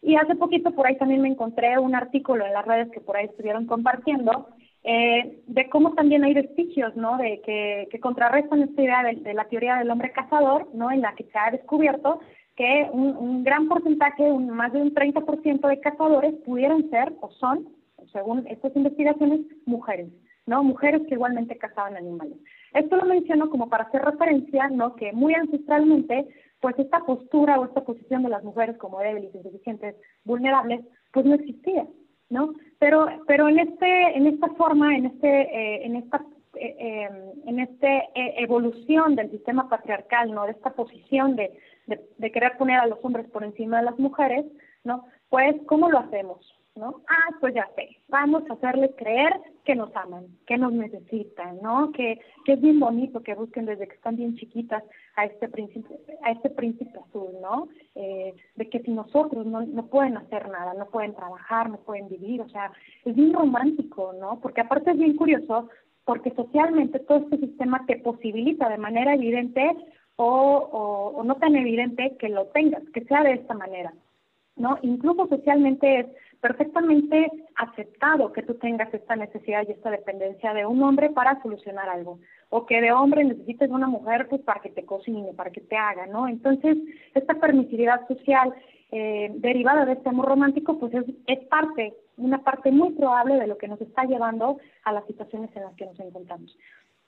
Y hace poquito por ahí también me encontré un artículo en las redes que por ahí estuvieron compartiendo eh, de cómo también hay vestigios, ¿no? De que, que contrarrestan esta idea de, la teoría del hombre cazador, ¿no? En la que se ha descubierto que un, un gran porcentaje, un, más de un 30% de cazadores pudieran ser o son, según estas investigaciones, mujeres, ¿no? Mujeres que igualmente cazaban animales. Esto lo menciono como para hacer referencia, ¿no? Que muy ancestralmente, pues esta postura o esta posición de las mujeres como débiles, insuficientes, vulnerables, pues no existía, ¿no? Pero, pero en este, en esta forma, en este, eh, en esta eh, em, en esta eh, evolución del sistema patriarcal, ¿no? De esta posición de, de, de, querer poner a los hombres por encima de las mujeres, ¿no? Pues, ¿cómo lo hacemos? ¿No? Ah, pues ya sé, vamos a hacerles creer que nos aman, que nos necesitan, ¿no? Que, que es bien bonito que busquen desde que están bien chiquitas a este príncipe, a este príncipe azul, ¿no? Eh, de que si nosotros no, no pueden hacer nada, no pueden trabajar, no pueden vivir, o sea, es bien romántico, ¿no? Porque aparte es bien curioso, porque socialmente todo este sistema te posibilita de manera evidente o, o, o no tan evidente que lo tengas, que sea de esta manera. ¿no? Incluso socialmente es perfectamente aceptado que tú tengas esta necesidad y esta dependencia de un hombre para solucionar algo, o que de hombre necesites una mujer pues para que te cocine, para que te haga, ¿no? Entonces, esta permisividad social eh, derivada de este amor romántico, pues es, es parte, una parte muy probable de lo que nos está llevando a las situaciones en las que nos encontramos.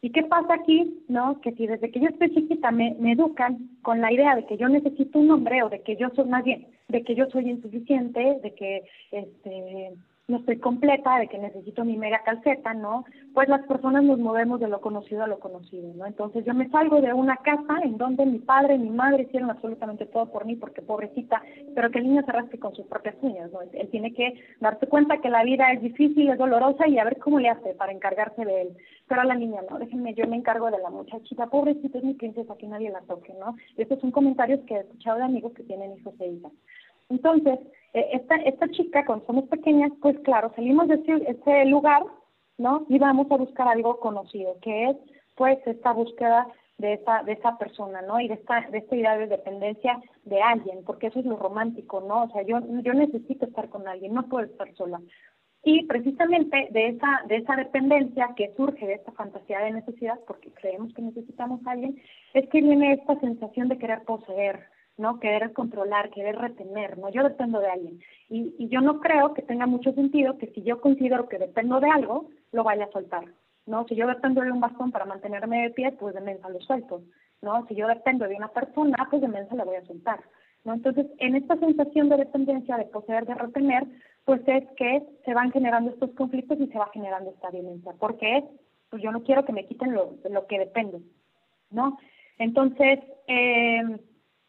¿Y qué pasa aquí? ¿No? Que si desde que yo estoy chiquita me, me educan con la idea de que yo necesito un hombre o de que yo soy más bien, de que yo soy insuficiente, de que este no estoy completa, de que necesito mi mega calceta, ¿no? Pues las personas nos movemos de lo conocido a lo conocido, ¿no? Entonces yo me salgo de una casa en donde mi padre mi madre hicieron absolutamente todo por mí, porque pobrecita, pero que el niño se rasque con sus propias uñas, ¿no? Él tiene que darse cuenta que la vida es difícil, es dolorosa y a ver cómo le hace para encargarse de él. Pero a la niña, no, déjenme, yo me encargo de la muchachita, pobrecita es mi princesa, que nadie la toque, ¿no? Estos son comentarios que he escuchado de amigos que tienen hijos e hijas. Entonces, eh, esta, esta chica, cuando somos pequeñas, pues claro, salimos de ese, lugar, ¿no? Y vamos a buscar algo conocido, que es, pues, esta búsqueda de esa, de esa persona, ¿no? Y de esta, de esta idea de dependencia de alguien, porque eso es lo romántico, ¿no? O sea, yo, yo necesito estar con alguien, no puedo estar sola. Y precisamente de esa, de esa dependencia que surge de esta fantasía de necesidad, porque creemos que necesitamos a alguien, es que viene esta sensación de querer poseer, ¿no? Querer controlar, querer retener, ¿no? Yo dependo de alguien. Y, y yo no creo que tenga mucho sentido que si yo considero que dependo de algo, lo vaya a soltar, ¿no? Si yo dependo de un bastón para mantenerme de pie, pues de mensa lo suelto, ¿no? Si yo dependo de una persona, pues de mensa la voy a soltar, ¿no? Entonces, en esta sensación de dependencia, de poseer, de retener, pues es que se van generando estos conflictos y se va generando esta violencia, porque es, pues yo no quiero que me quiten lo, lo que dependo, ¿no? Entonces, eh,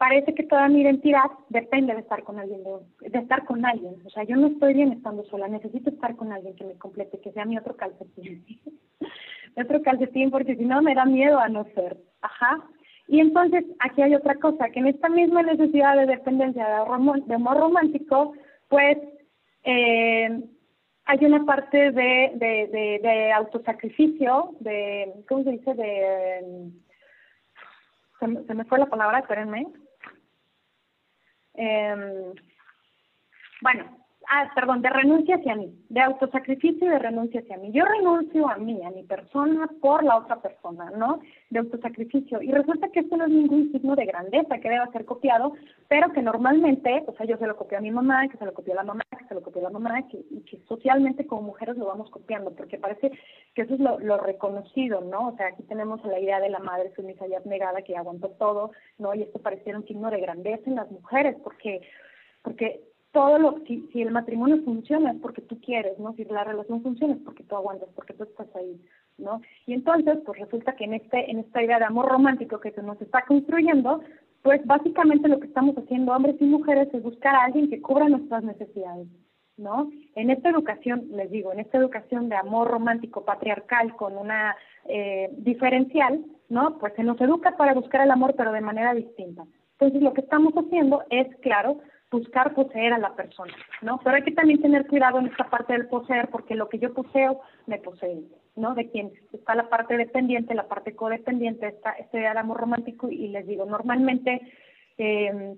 parece que toda mi identidad depende de estar con alguien, de, estar con alguien. O sea, yo no estoy bien estando sola, necesito estar con alguien que me complete, que sea mi otro calcetín. otro calcetín, porque si no me da miedo a no ser. Ajá. Y entonces aquí hay otra cosa, que en esta misma necesidad de dependencia, de, amor romántico, pues eh, hay una parte de, de, de, de autosacrificio, de, ¿cómo se dice? De, se, se me fue la palabra, espérenme. Eh, bueno, ah, perdón, de renuncia hacia mí, de autosacrificio y de renuncia hacia mí. Yo renuncio a mí, a mi persona, por la otra persona, ¿no? De autosacrificio. Y resulta que esto no es ningún signo de grandeza que deba ser copiado, pero que normalmente, o sea, yo se lo copio a mi mamá, que se lo copió a la mamá, que se lo copió a la mamá, que, y que socialmente como mujeres lo vamos copiando, porque parece que eso es lo, lo reconocido, ¿no? O sea, aquí tenemos la idea de la madre sumisa y abnegada que aguantó todo, ¿no? Y esto pareciera un signo de grandeza en las mujeres, porque porque todo lo, si, si el matrimonio funciona es porque tú quieres, ¿no? Si la relación funciona es porque tú aguantas, porque tú estás ahí, ¿no? Y entonces, pues resulta que en este, en esta idea de amor romántico que se nos está construyendo, pues básicamente lo que estamos haciendo hombres y mujeres es buscar a alguien que cubra nuestras necesidades, ¿no? En esta educación, les digo, en esta educación de amor romántico patriarcal con una eh, diferencial, ¿no? Pues se nos educa para buscar el amor, pero de manera distinta. Entonces, lo que estamos haciendo es, claro, buscar poseer a la persona, ¿no? Pero hay que también tener cuidado en esta parte del poseer, porque lo que yo poseo me posee, ¿no? De quien está la parte dependiente, la parte codependiente, está este de amor romántico, y les digo, normalmente eh,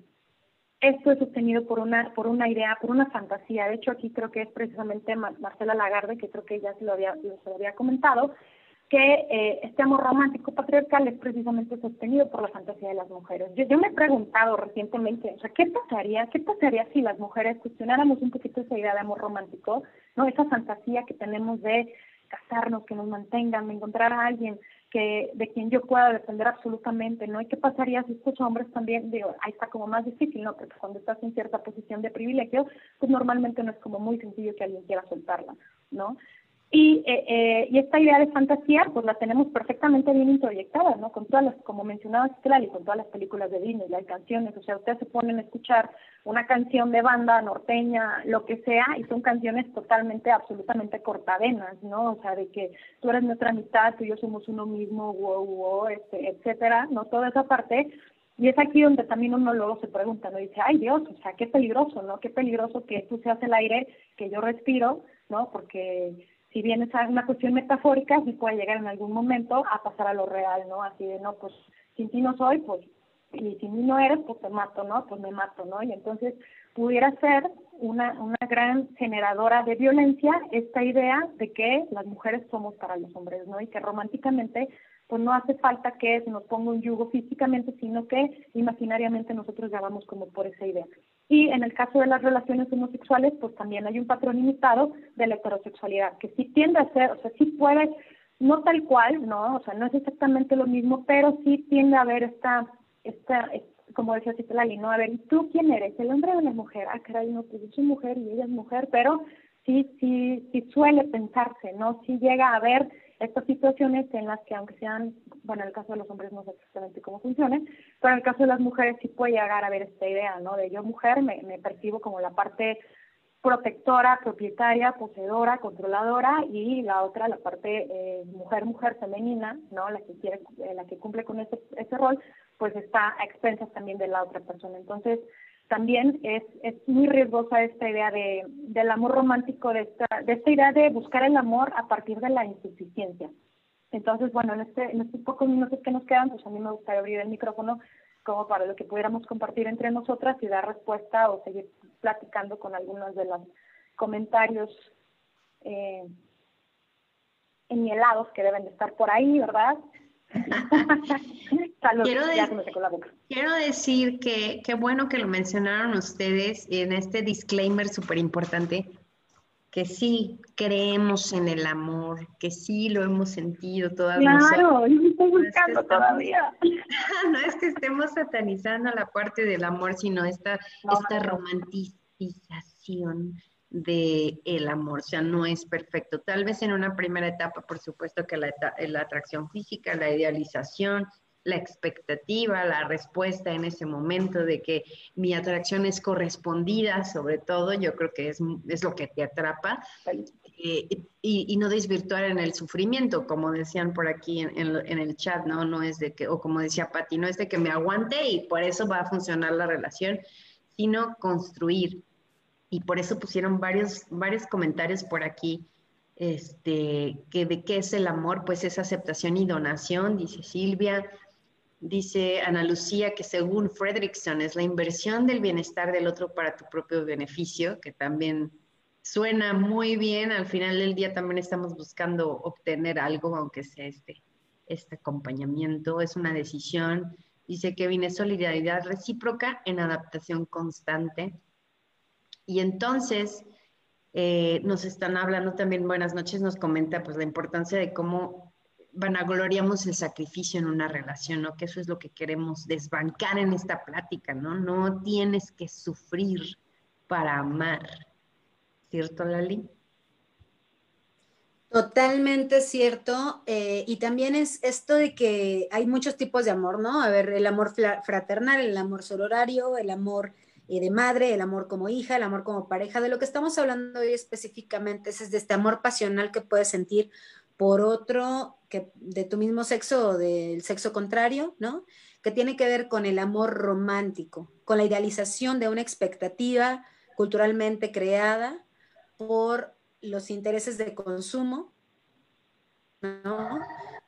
esto es sostenido por una, por una idea, por una fantasía. De hecho, aquí creo que es precisamente Marcela Lagarde, que creo que ya se lo había, se lo había comentado, que eh, este amor romántico patriarcal es precisamente sostenido por la fantasía de las mujeres. Yo, yo me he preguntado recientemente, o sea, ¿qué pasaría, qué pasaría si las mujeres cuestionáramos un poquito esa idea de amor romántico, no esa fantasía que tenemos de casarnos, que nos mantengan, de encontrar a alguien que de quien yo pueda depender absolutamente, ¿no? ¿Y qué pasaría si estos hombres también, digo, ahí está como más difícil, ¿no? Porque cuando estás en cierta posición de privilegio, pues normalmente no es como muy sencillo que alguien quiera soltarla, ¿no? Y, eh, eh, y esta idea de fantasía, pues la tenemos perfectamente bien introyectada, ¿no? Con todas las, como mencionaba y con todas las películas de Disney, las canciones, o sea, ustedes se ponen a escuchar una canción de banda norteña, lo que sea, y son canciones totalmente, absolutamente cortavenas, ¿no? O sea, de que tú eres nuestra mitad, tú y yo somos uno mismo, wow, wow, este, etcétera, ¿no? Toda esa parte, y es aquí donde también uno luego se pregunta, ¿no? dice, ay Dios, o sea, qué peligroso, ¿no? Qué peligroso que tú seas el aire que yo respiro, ¿no? Porque si bien es una cuestión metafórica, sí puede llegar en algún momento a pasar a lo real, ¿no? Así de, no, pues sin ti no soy, pues, y sin mí no eres, pues te mato, ¿no? Pues me mato, ¿no? Y entonces pudiera ser una, una gran generadora de violencia esta idea de que las mujeres somos para los hombres, ¿no? Y que románticamente pues no hace falta que se nos ponga un yugo físicamente, sino que imaginariamente nosotros ya vamos como por esa idea. Y en el caso de las relaciones homosexuales, pues también hay un patrón limitado de la heterosexualidad, que sí tiende a ser, o sea, sí puede, no tal cual, ¿no? O sea, no es exactamente lo mismo, pero sí tiende a haber esta, esta, como decía Citlali, ¿no? A ver, ¿y tú quién eres? ¿El hombre o la mujer? Ah, caray, no, pues yo soy mujer y ella es mujer, pero sí, sí, sí suele pensarse, ¿no? Sí llega a haber estas situaciones en las que aunque sean, bueno, en el caso de los hombres no sé exactamente cómo funcionan, pero en el caso de las mujeres sí puede llegar a haber esta idea, ¿no? De yo mujer me, me percibo como la parte protectora, propietaria, poseedora, controladora y la otra, la parte eh, mujer, mujer femenina, ¿no? La que quiere, eh, la que cumple con ese, ese rol, pues está a expensas también de la otra persona. Entonces, también es, es muy riesgosa esta idea de, del amor romántico, de esta, de esta idea de buscar el amor a partir de la insuficiencia. Entonces, bueno, en, este, en estos pocos minutos que nos quedan, pues a mí me gustaría abrir el micrófono como para lo que pudiéramos compartir entre nosotras y dar respuesta o seguir platicando con algunos de los comentarios eh, que deben de estar por ahí, ¿verdad? Quiero, decir que qué bueno que lo mencionaron ustedes en este disclaimer súper importante, que sí creemos en el amor, que sí lo hemos sentido todavía. Claro, yo estoy buscando todavía. no es que estemos satanizando la parte del amor, sino esta, esta romanticización de el amor, o sea, no es perfecto. Tal vez en una primera etapa, por supuesto que la, la, atracción física, la idealización, la expectativa, la respuesta en ese momento de que mi atracción es correspondida, sobre todo, yo creo que es, es lo que te atrapa, eh, y, y, no desvirtuar en el sufrimiento, como decían por aquí en, en, el chat, ¿no? No es de que, o como decía Patti, no es de que me aguante y por eso va a funcionar la relación, sino construir, y por eso pusieron varios, varios comentarios por aquí, este, que de qué es el amor, pues es aceptación y donación, dice Silvia. Dice Ana Lucía que según Fredrickson es la inversión del bienestar del otro para tu propio beneficio, que también Suena muy bien, al final del día también estamos buscando obtener algo, aunque sea este, este acompañamiento, es una decisión. Dice que viene solidaridad recíproca en adaptación constante. Y entonces eh, nos están hablando también, buenas noches, nos comenta pues la importancia de cómo vanagloriamos el sacrificio en una relación, ¿no? Que eso es lo que queremos desbancar en esta plática, ¿no? No tienes que sufrir para amar ¿cierto, Lali? Totalmente cierto. Eh, y también es esto de que hay muchos tipos de amor, ¿no? A ver, el amor fraternal, el amor sororario, el amor eh, de madre, el amor como hija, el amor como pareja. De lo que estamos hablando hoy específicamente es de este amor pasional que puedes sentir por otro que de tu mismo sexo o del sexo contrario, ¿no? Que tiene que ver con el amor romántico, con la idealización de una expectativa culturalmente creada por los intereses de consumo,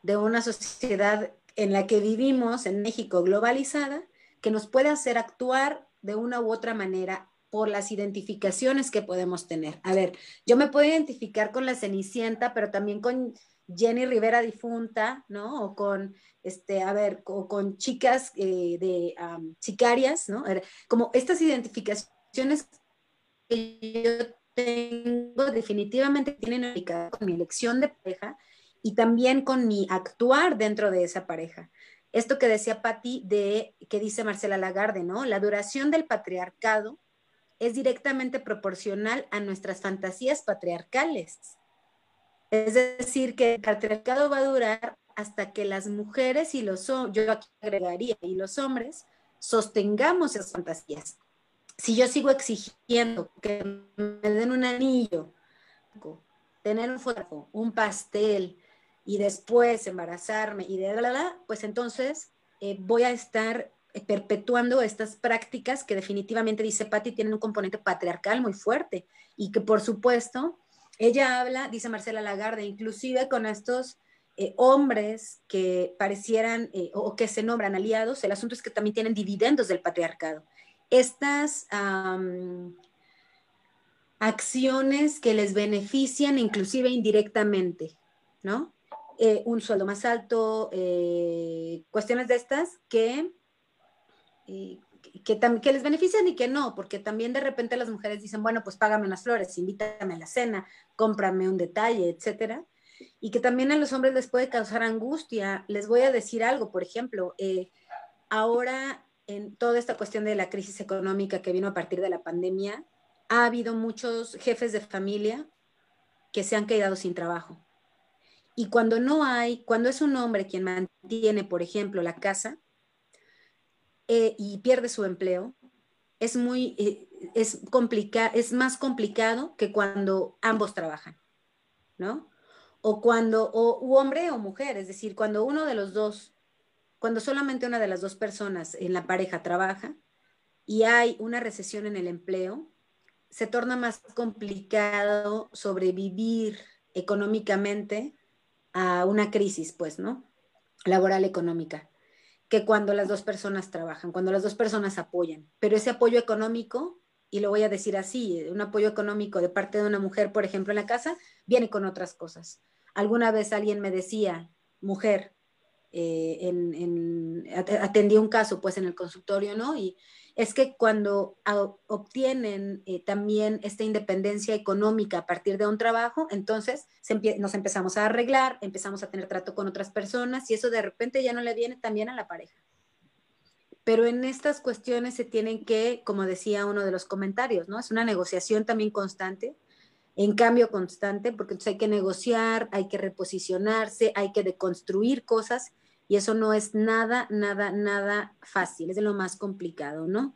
De una sociedad en la que vivimos en México globalizada, que nos puede hacer actuar de una u otra manera por las identificaciones que podemos tener. A ver, yo me puedo identificar con la Cenicienta, pero también con Jenny Rivera difunta, ¿no? O con, este, a ver, o con chicas eh, de sicarias, ¿no? Como estas identificaciones que yo tengo definitivamente tienen con mi elección de pareja y también con mi actuar dentro de esa pareja. Esto que decía Patti de que dice Marcela Lagarde, ¿no? La duración del patriarcado es directamente proporcional a nuestras fantasías patriarcales. Es decir, que el patriarcado va a durar hasta que las mujeres y los yo aquí agregaría y los hombres sostengamos esas fantasías si yo sigo exigiendo que me den un anillo, tener un fotógrafo, un pastel y después embarazarme y de la, pues entonces eh, voy a estar eh, perpetuando estas prácticas que definitivamente, dice Patti, tienen un componente patriarcal muy fuerte y que por supuesto ella habla, dice Marcela Lagarde, inclusive con estos eh, hombres que parecieran o que se nombran aliados, el asunto es que también tienen dividendos del patriarcado estas acciones que les benefician inclusive indirectamente, ¿no? Eh, un sueldo más alto, eh, cuestiones de estas que, eh, que, que, les benefician y que no, porque también de repente las mujeres dicen, bueno, pues págame unas flores, invítame a la cena, cómprame un detalle, etcétera. Y que también a los hombres les puede causar angustia. Les voy a decir algo, por ejemplo, ahora en toda esta cuestión de la crisis económica que vino a partir de la pandemia, ha habido muchos jefes de familia que se han quedado sin trabajo. Y cuando no hay, cuando es un hombre quien mantiene, por ejemplo, la casa eh, y pierde su empleo, es muy, eh, es, complica es más complicado que cuando ambos trabajan, ¿no? O cuando, o hombre o mujer, es decir, cuando uno de los dos cuando solamente una de las dos personas en la pareja trabaja y hay una recesión en el empleo, se torna más complicado sobrevivir económicamente a una crisis, pues, ¿no? Laboral económica, que cuando las dos personas trabajan, cuando las dos personas apoyan. Pero ese apoyo económico, y lo voy a decir así, un apoyo económico de parte de una mujer, por ejemplo, en la casa, viene con otras cosas. Alguna vez alguien me decía, mujer, eh, en, atendí un caso pues en el consultorio, ¿no? Y es que cuando obtienen eh, también esta independencia económica a partir de un trabajo, entonces nos empezamos a arreglar, empezamos a tener trato con otras personas y eso de repente ya no le viene también a la pareja. Pero en estas cuestiones se tienen que, como decía uno de los comentarios, ¿no? Es una negociación también constante, en cambio constante, porque entonces hay que negociar, hay que reposicionarse, hay que deconstruir cosas y eso no es nada, nada, nada fácil, es de lo más complicado, ¿no?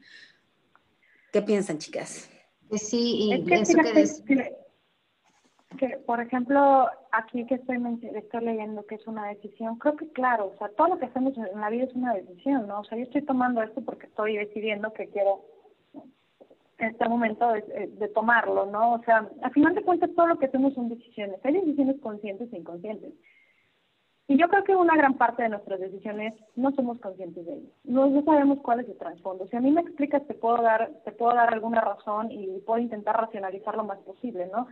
¿Qué piensan, chicas? Sí, y eso que, que, por ejemplo, aquí que estoy, estoy leyendo que es una decisión, creo que claro, o sea, todo lo que hacemos en la vida es una decisión, ¿no? O sea, yo estoy tomando esto porque estoy decidiendo que quiero en este momento de, de, tomarlo, ¿no? O sea, al final de cuentas todo lo que hacemos son decisiones. Hay decisiones conscientes e inconscientes. Y yo creo que una gran parte de nuestras decisiones no somos conscientes de ellas. No, no sabemos cuál es el trasfondo. Si a mí me explicas, te puedo dar, te puedo dar alguna razón y puedo intentar racionalizar lo más posible, ¿no?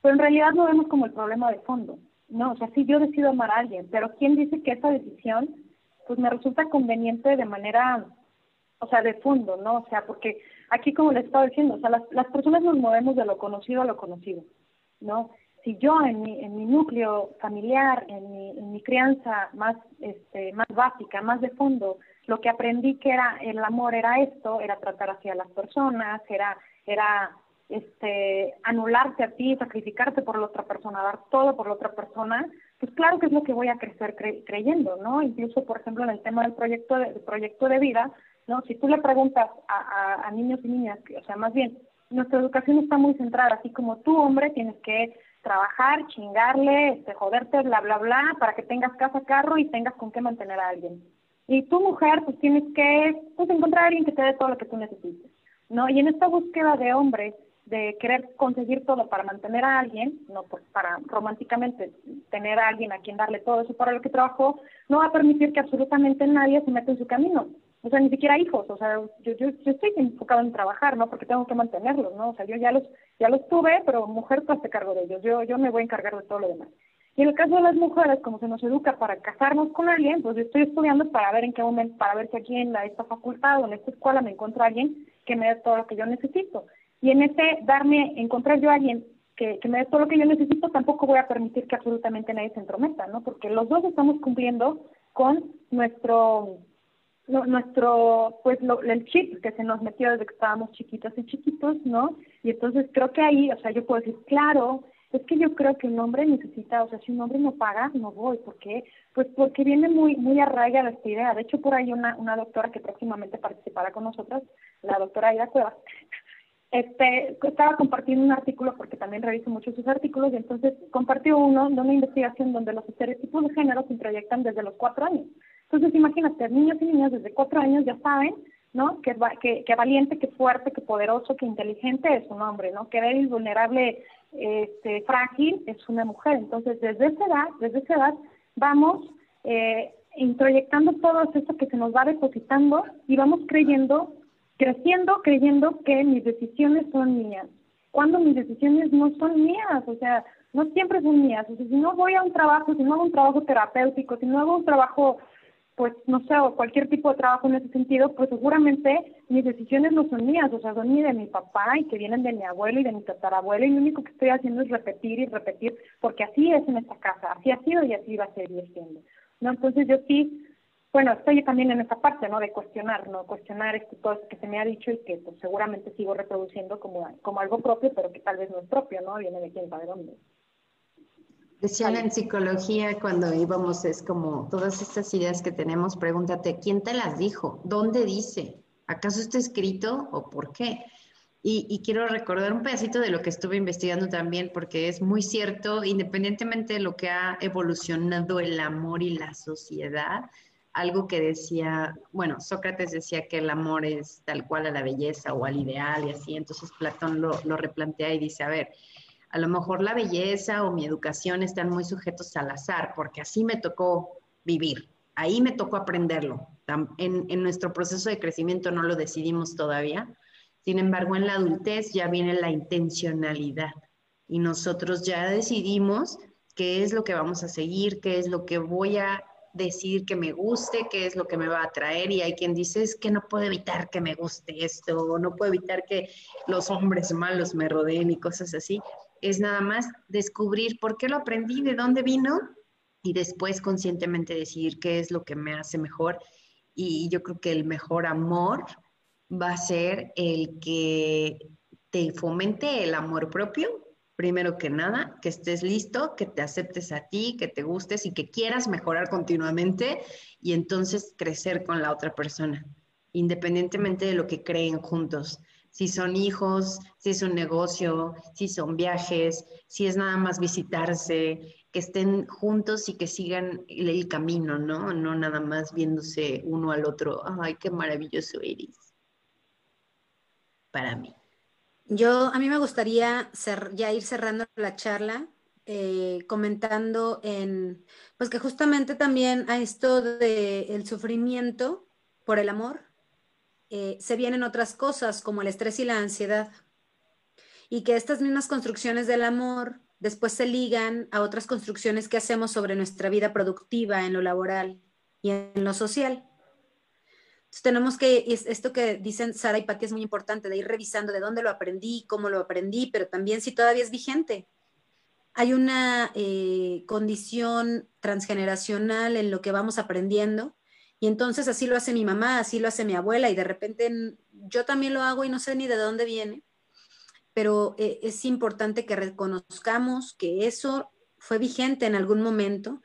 Pero en realidad no vemos como el problema de fondo. No, o sea, sí yo decido amar a alguien, pero ¿quién dice que esa decisión pues me resulta conveniente de manera, o sea, de fondo, ¿no? O sea, porque aquí como les estaba diciendo, o sea, las, las personas nos movemos de lo conocido a lo conocido, ¿no? Si yo en mi, en mi núcleo familiar, en mi, en mi crianza más, este, más básica, más de fondo, lo que aprendí que era el amor era esto, era tratar hacia las personas, era, era este, anularte a ti, sacrificarte por la otra persona, dar todo por la otra persona, pues claro que es lo que voy a crecer creyendo, ¿no? Incluso, por ejemplo, en el tema del proyecto de, proyecto de vida, ¿no? Si tú le preguntas a, a, niños y niñas, o sea, más bien, nuestra educación está muy centrada, así como tú, hombre, tienes que trabajar, chingarle, este, joderte, bla, bla, bla, para que tengas casa, carro y tengas con qué mantener a alguien. Y tú, mujer, pues tienes que pues, encontrar a alguien que te dé todo lo que tú necesites, ¿no? Y en esta búsqueda de hombres de querer conseguir todo para mantener a alguien, no para románticamente tener a alguien a quien darle todo eso para lo que trabajó, no va a permitir que absolutamente nadie se meta en su camino. O sea, ni siquiera hijos, o sea, yo, yo, yo estoy enfocado en trabajar, ¿no? Porque tengo que mantenerlos, ¿no? O sea, yo ya los, ya los tuve, pero mujer tú hace cargo de ellos, yo, yo me voy a encargar de todo lo demás. Y en el caso de las mujeres, como se nos educa para casarnos con alguien, pues yo estoy estudiando para ver en qué momento, para ver si aquí en la, esta facultad o en esta escuela me encuentro alguien que me dé todo lo que yo necesito. Y en ese darme, encontrar yo a alguien que, me dé todo lo que yo necesito, tampoco voy a permitir que absolutamente nadie se entrometa, ¿no? Porque los dos estamos cumpliendo con nuestro, nuestro, pues el chip que se nos metió desde que estábamos chiquitas y chiquitos, ¿no? Y entonces creo que ahí, o sea, yo puedo decir, claro, es que yo creo que un hombre necesita, o sea, si un hombre no paga, no voy. ¿Por qué? Pues porque viene muy muy arraigada esta idea. De hecho, por ahí una, una doctora que próximamente participará con nosotras, la doctora Aida Cuevas, este, estaba compartiendo un artículo porque también reviso mucho sus artículos y entonces compartió uno de una investigación donde los estereotipos de género se introyectan desde los cuatro años. Entonces imagínate, niños y niñas desde cuatro años ya saben, ¿no? Que, valiente, que fuerte, que poderoso, que inteligente es un hombre, ¿no? Que débil, vulnerable, este, frágil es una mujer. Entonces desde esa edad, desde esa edad vamos eh, introyectando todo eso que se nos va depositando y vamos creyendo creciendo creyendo que mis decisiones son mías, cuando mis decisiones no son mías, o sea, no siempre son mías. O sea, si no voy a un trabajo, si no hago un trabajo terapéutico, si no hago un trabajo, pues no sé, o cualquier tipo de trabajo en ese sentido, pues seguramente mis decisiones no son mías, o sea, son ni de mi papá y que vienen de mi abuelo y de mi tatarabuelo y lo único que estoy haciendo es repetir y repetir, porque así es en esta casa, así ha sido y así va a seguir siendo. ¿no? Entonces yo sí bueno, estoy también en esa parte, ¿no? De cuestionar, ¿no? Cuestionar esto, todo que se me ha dicho y que pues, seguramente sigo reproduciendo como, como algo propio, pero que tal vez no es propio, ¿no? Viene de quién sabe dónde. Decían en psicología cuando íbamos, es como todas estas ideas que tenemos, pregúntate, ¿quién te las dijo? ¿Dónde dice? ¿Acaso está escrito o por qué? Y, y, quiero recordar un pedacito de lo que estuve investigando también, porque es muy cierto, independientemente de lo que ha evolucionado el amor y la sociedad, algo que decía, bueno, Sócrates decía que el amor es tal cual a la belleza o al ideal y así, entonces Platón lo, lo replantea y dice, a ver, a lo mejor la belleza o mi educación están muy sujetos al azar, porque así me tocó vivir, ahí me tocó aprenderlo. En, nuestro proceso de crecimiento no lo decidimos todavía, sin embargo, en la adultez ya viene la intencionalidad y nosotros ya decidimos qué es lo que vamos a seguir, qué es lo que voy a decir que me guste, qué es lo que me va a atraer y hay quien dice es que no puedo evitar que me guste esto, no puedo evitar que los hombres malos me rodeen y cosas así. Es nada más descubrir por qué lo aprendí, de dónde vino y después conscientemente decidir qué es lo que me hace mejor. Y yo creo que el mejor amor va a ser el que te fomente el amor propio primero que nada, que estés listo, que te aceptes a ti, que te gustes y que quieras mejorar continuamente y entonces crecer con la otra persona, independientemente de lo que creen juntos. Si son hijos, si es un negocio, si son viajes, si es nada más visitarse, que estén juntos y que sigan el, camino, ¿no? No nada más viéndose uno al otro. Ay, qué maravilloso eres. Para mí. Yo, a mí me gustaría ya ir cerrando la charla eh, comentando en, pues que justamente también a esto del el sufrimiento por el amor, eh, se vienen otras cosas como el estrés y la ansiedad. Y que estas mismas construcciones del amor después se ligan a otras construcciones que hacemos sobre nuestra vida productiva en lo laboral y en lo social. Entonces tenemos que, esto que dicen Sara y Pati es muy importante, de ir revisando de dónde lo aprendí, cómo lo aprendí, pero también si todavía es vigente. Hay una eh, condición transgeneracional en lo que vamos aprendiendo y entonces así lo hace mi mamá, así lo hace mi abuela y de repente yo también lo hago y no sé ni de dónde viene, pero eh, es importante que reconozcamos que eso fue vigente en algún momento,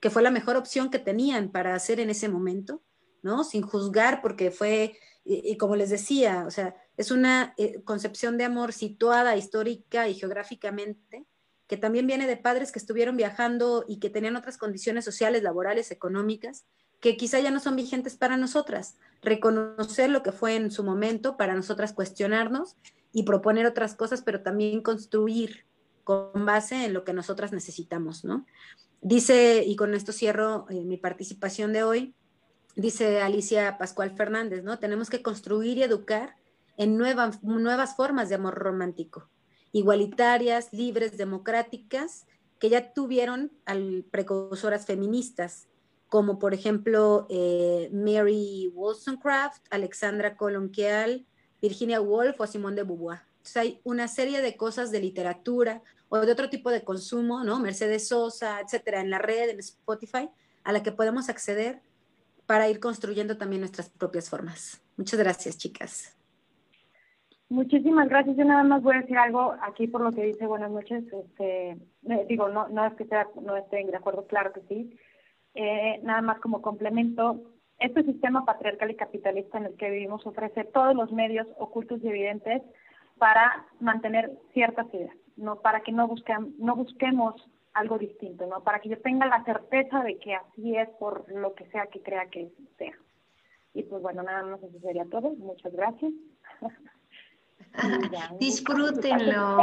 que fue la mejor opción que tenían para hacer en ese momento, ¿no? Sin juzgar porque fue, y, como les decía, o sea, es una eh, concepción de amor situada histórica y geográficamente que también viene de padres que estuvieron viajando y que tenían otras condiciones sociales, laborales, económicas, que quizá ya no son vigentes para nosotras. Reconocer lo que fue en su momento para nosotras cuestionarnos y proponer otras cosas, pero también construir con base en lo que nosotras necesitamos, ¿no? Dice, y con esto cierro eh, mi participación de hoy, dice Alicia Pascual Fernández, ¿no? Tenemos que construir y educar en nuevas, nuevas formas de amor romántico igualitarias, libres, democráticas, que ya tuvieron al precursoras feministas, como por ejemplo eh, Mary Wollstonecraft, Alexandra Colonquial, Virginia Woolf o Simone de Beauvoir. Entonces hay una serie de cosas de literatura o de otro tipo de consumo, ¿no? Mercedes Sosa, etcétera, en la red, en Spotify, a la que podemos acceder para ir construyendo también nuestras propias formas. Muchas gracias, chicas. Muchísimas gracias. Yo nada más voy a decir algo aquí por lo que dice buenas noches. Este, digo, no, es que sea, no estén de acuerdo, claro que sí. Eh, nada más como complemento, este sistema patriarcal y capitalista en el que vivimos ofrece todos los medios ocultos y evidentes para mantener ciertas ideas, no para que no busquen, no busquemos algo distinto, no para que yo tenga la certeza de que así es por lo que sea que crea que sea. Y pues bueno, nada más eso sería todo. Muchas gracias. Disfrútenlo,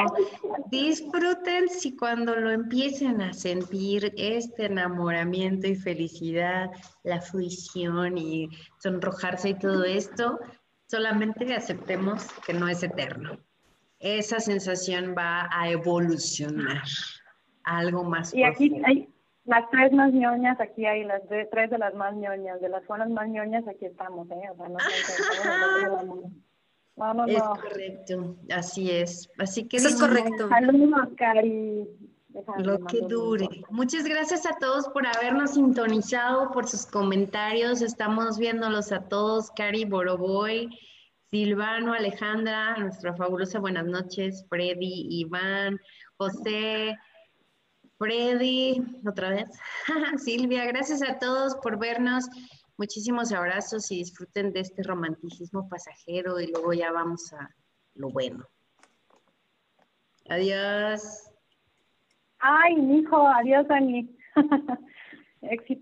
disfruten si cuando lo empiecen a sentir este enamoramiento y felicidad, la fruición y sonrojarse y todo esto, solamente aceptemos que no es eterno. Esa sensación va a evolucionar a algo más. Y aquí hay las tres más ñoñas, aquí hay las tres de las más ñoñas, de las zonas más ñoñas, aquí estamos, ¿eh? O sea, no es correcto, así es. Así que Eso es correcto. Saludos, Cari. Lo que dure. Muchas gracias a todos por habernos sintonizado, por sus comentarios. Estamos viéndolos a todos. Cari Boroboy, Silvano, Alejandra, nuestra fabulosa buenas noches, Freddy, Iván, José, Freddy, otra vez, Silvia. Gracias a todos por vernos. Muchísimos abrazos y disfruten de este romanticismo pasajero y luego ya vamos a lo bueno. Adiós. Ay, hijo, adiós, Dani. Éxito.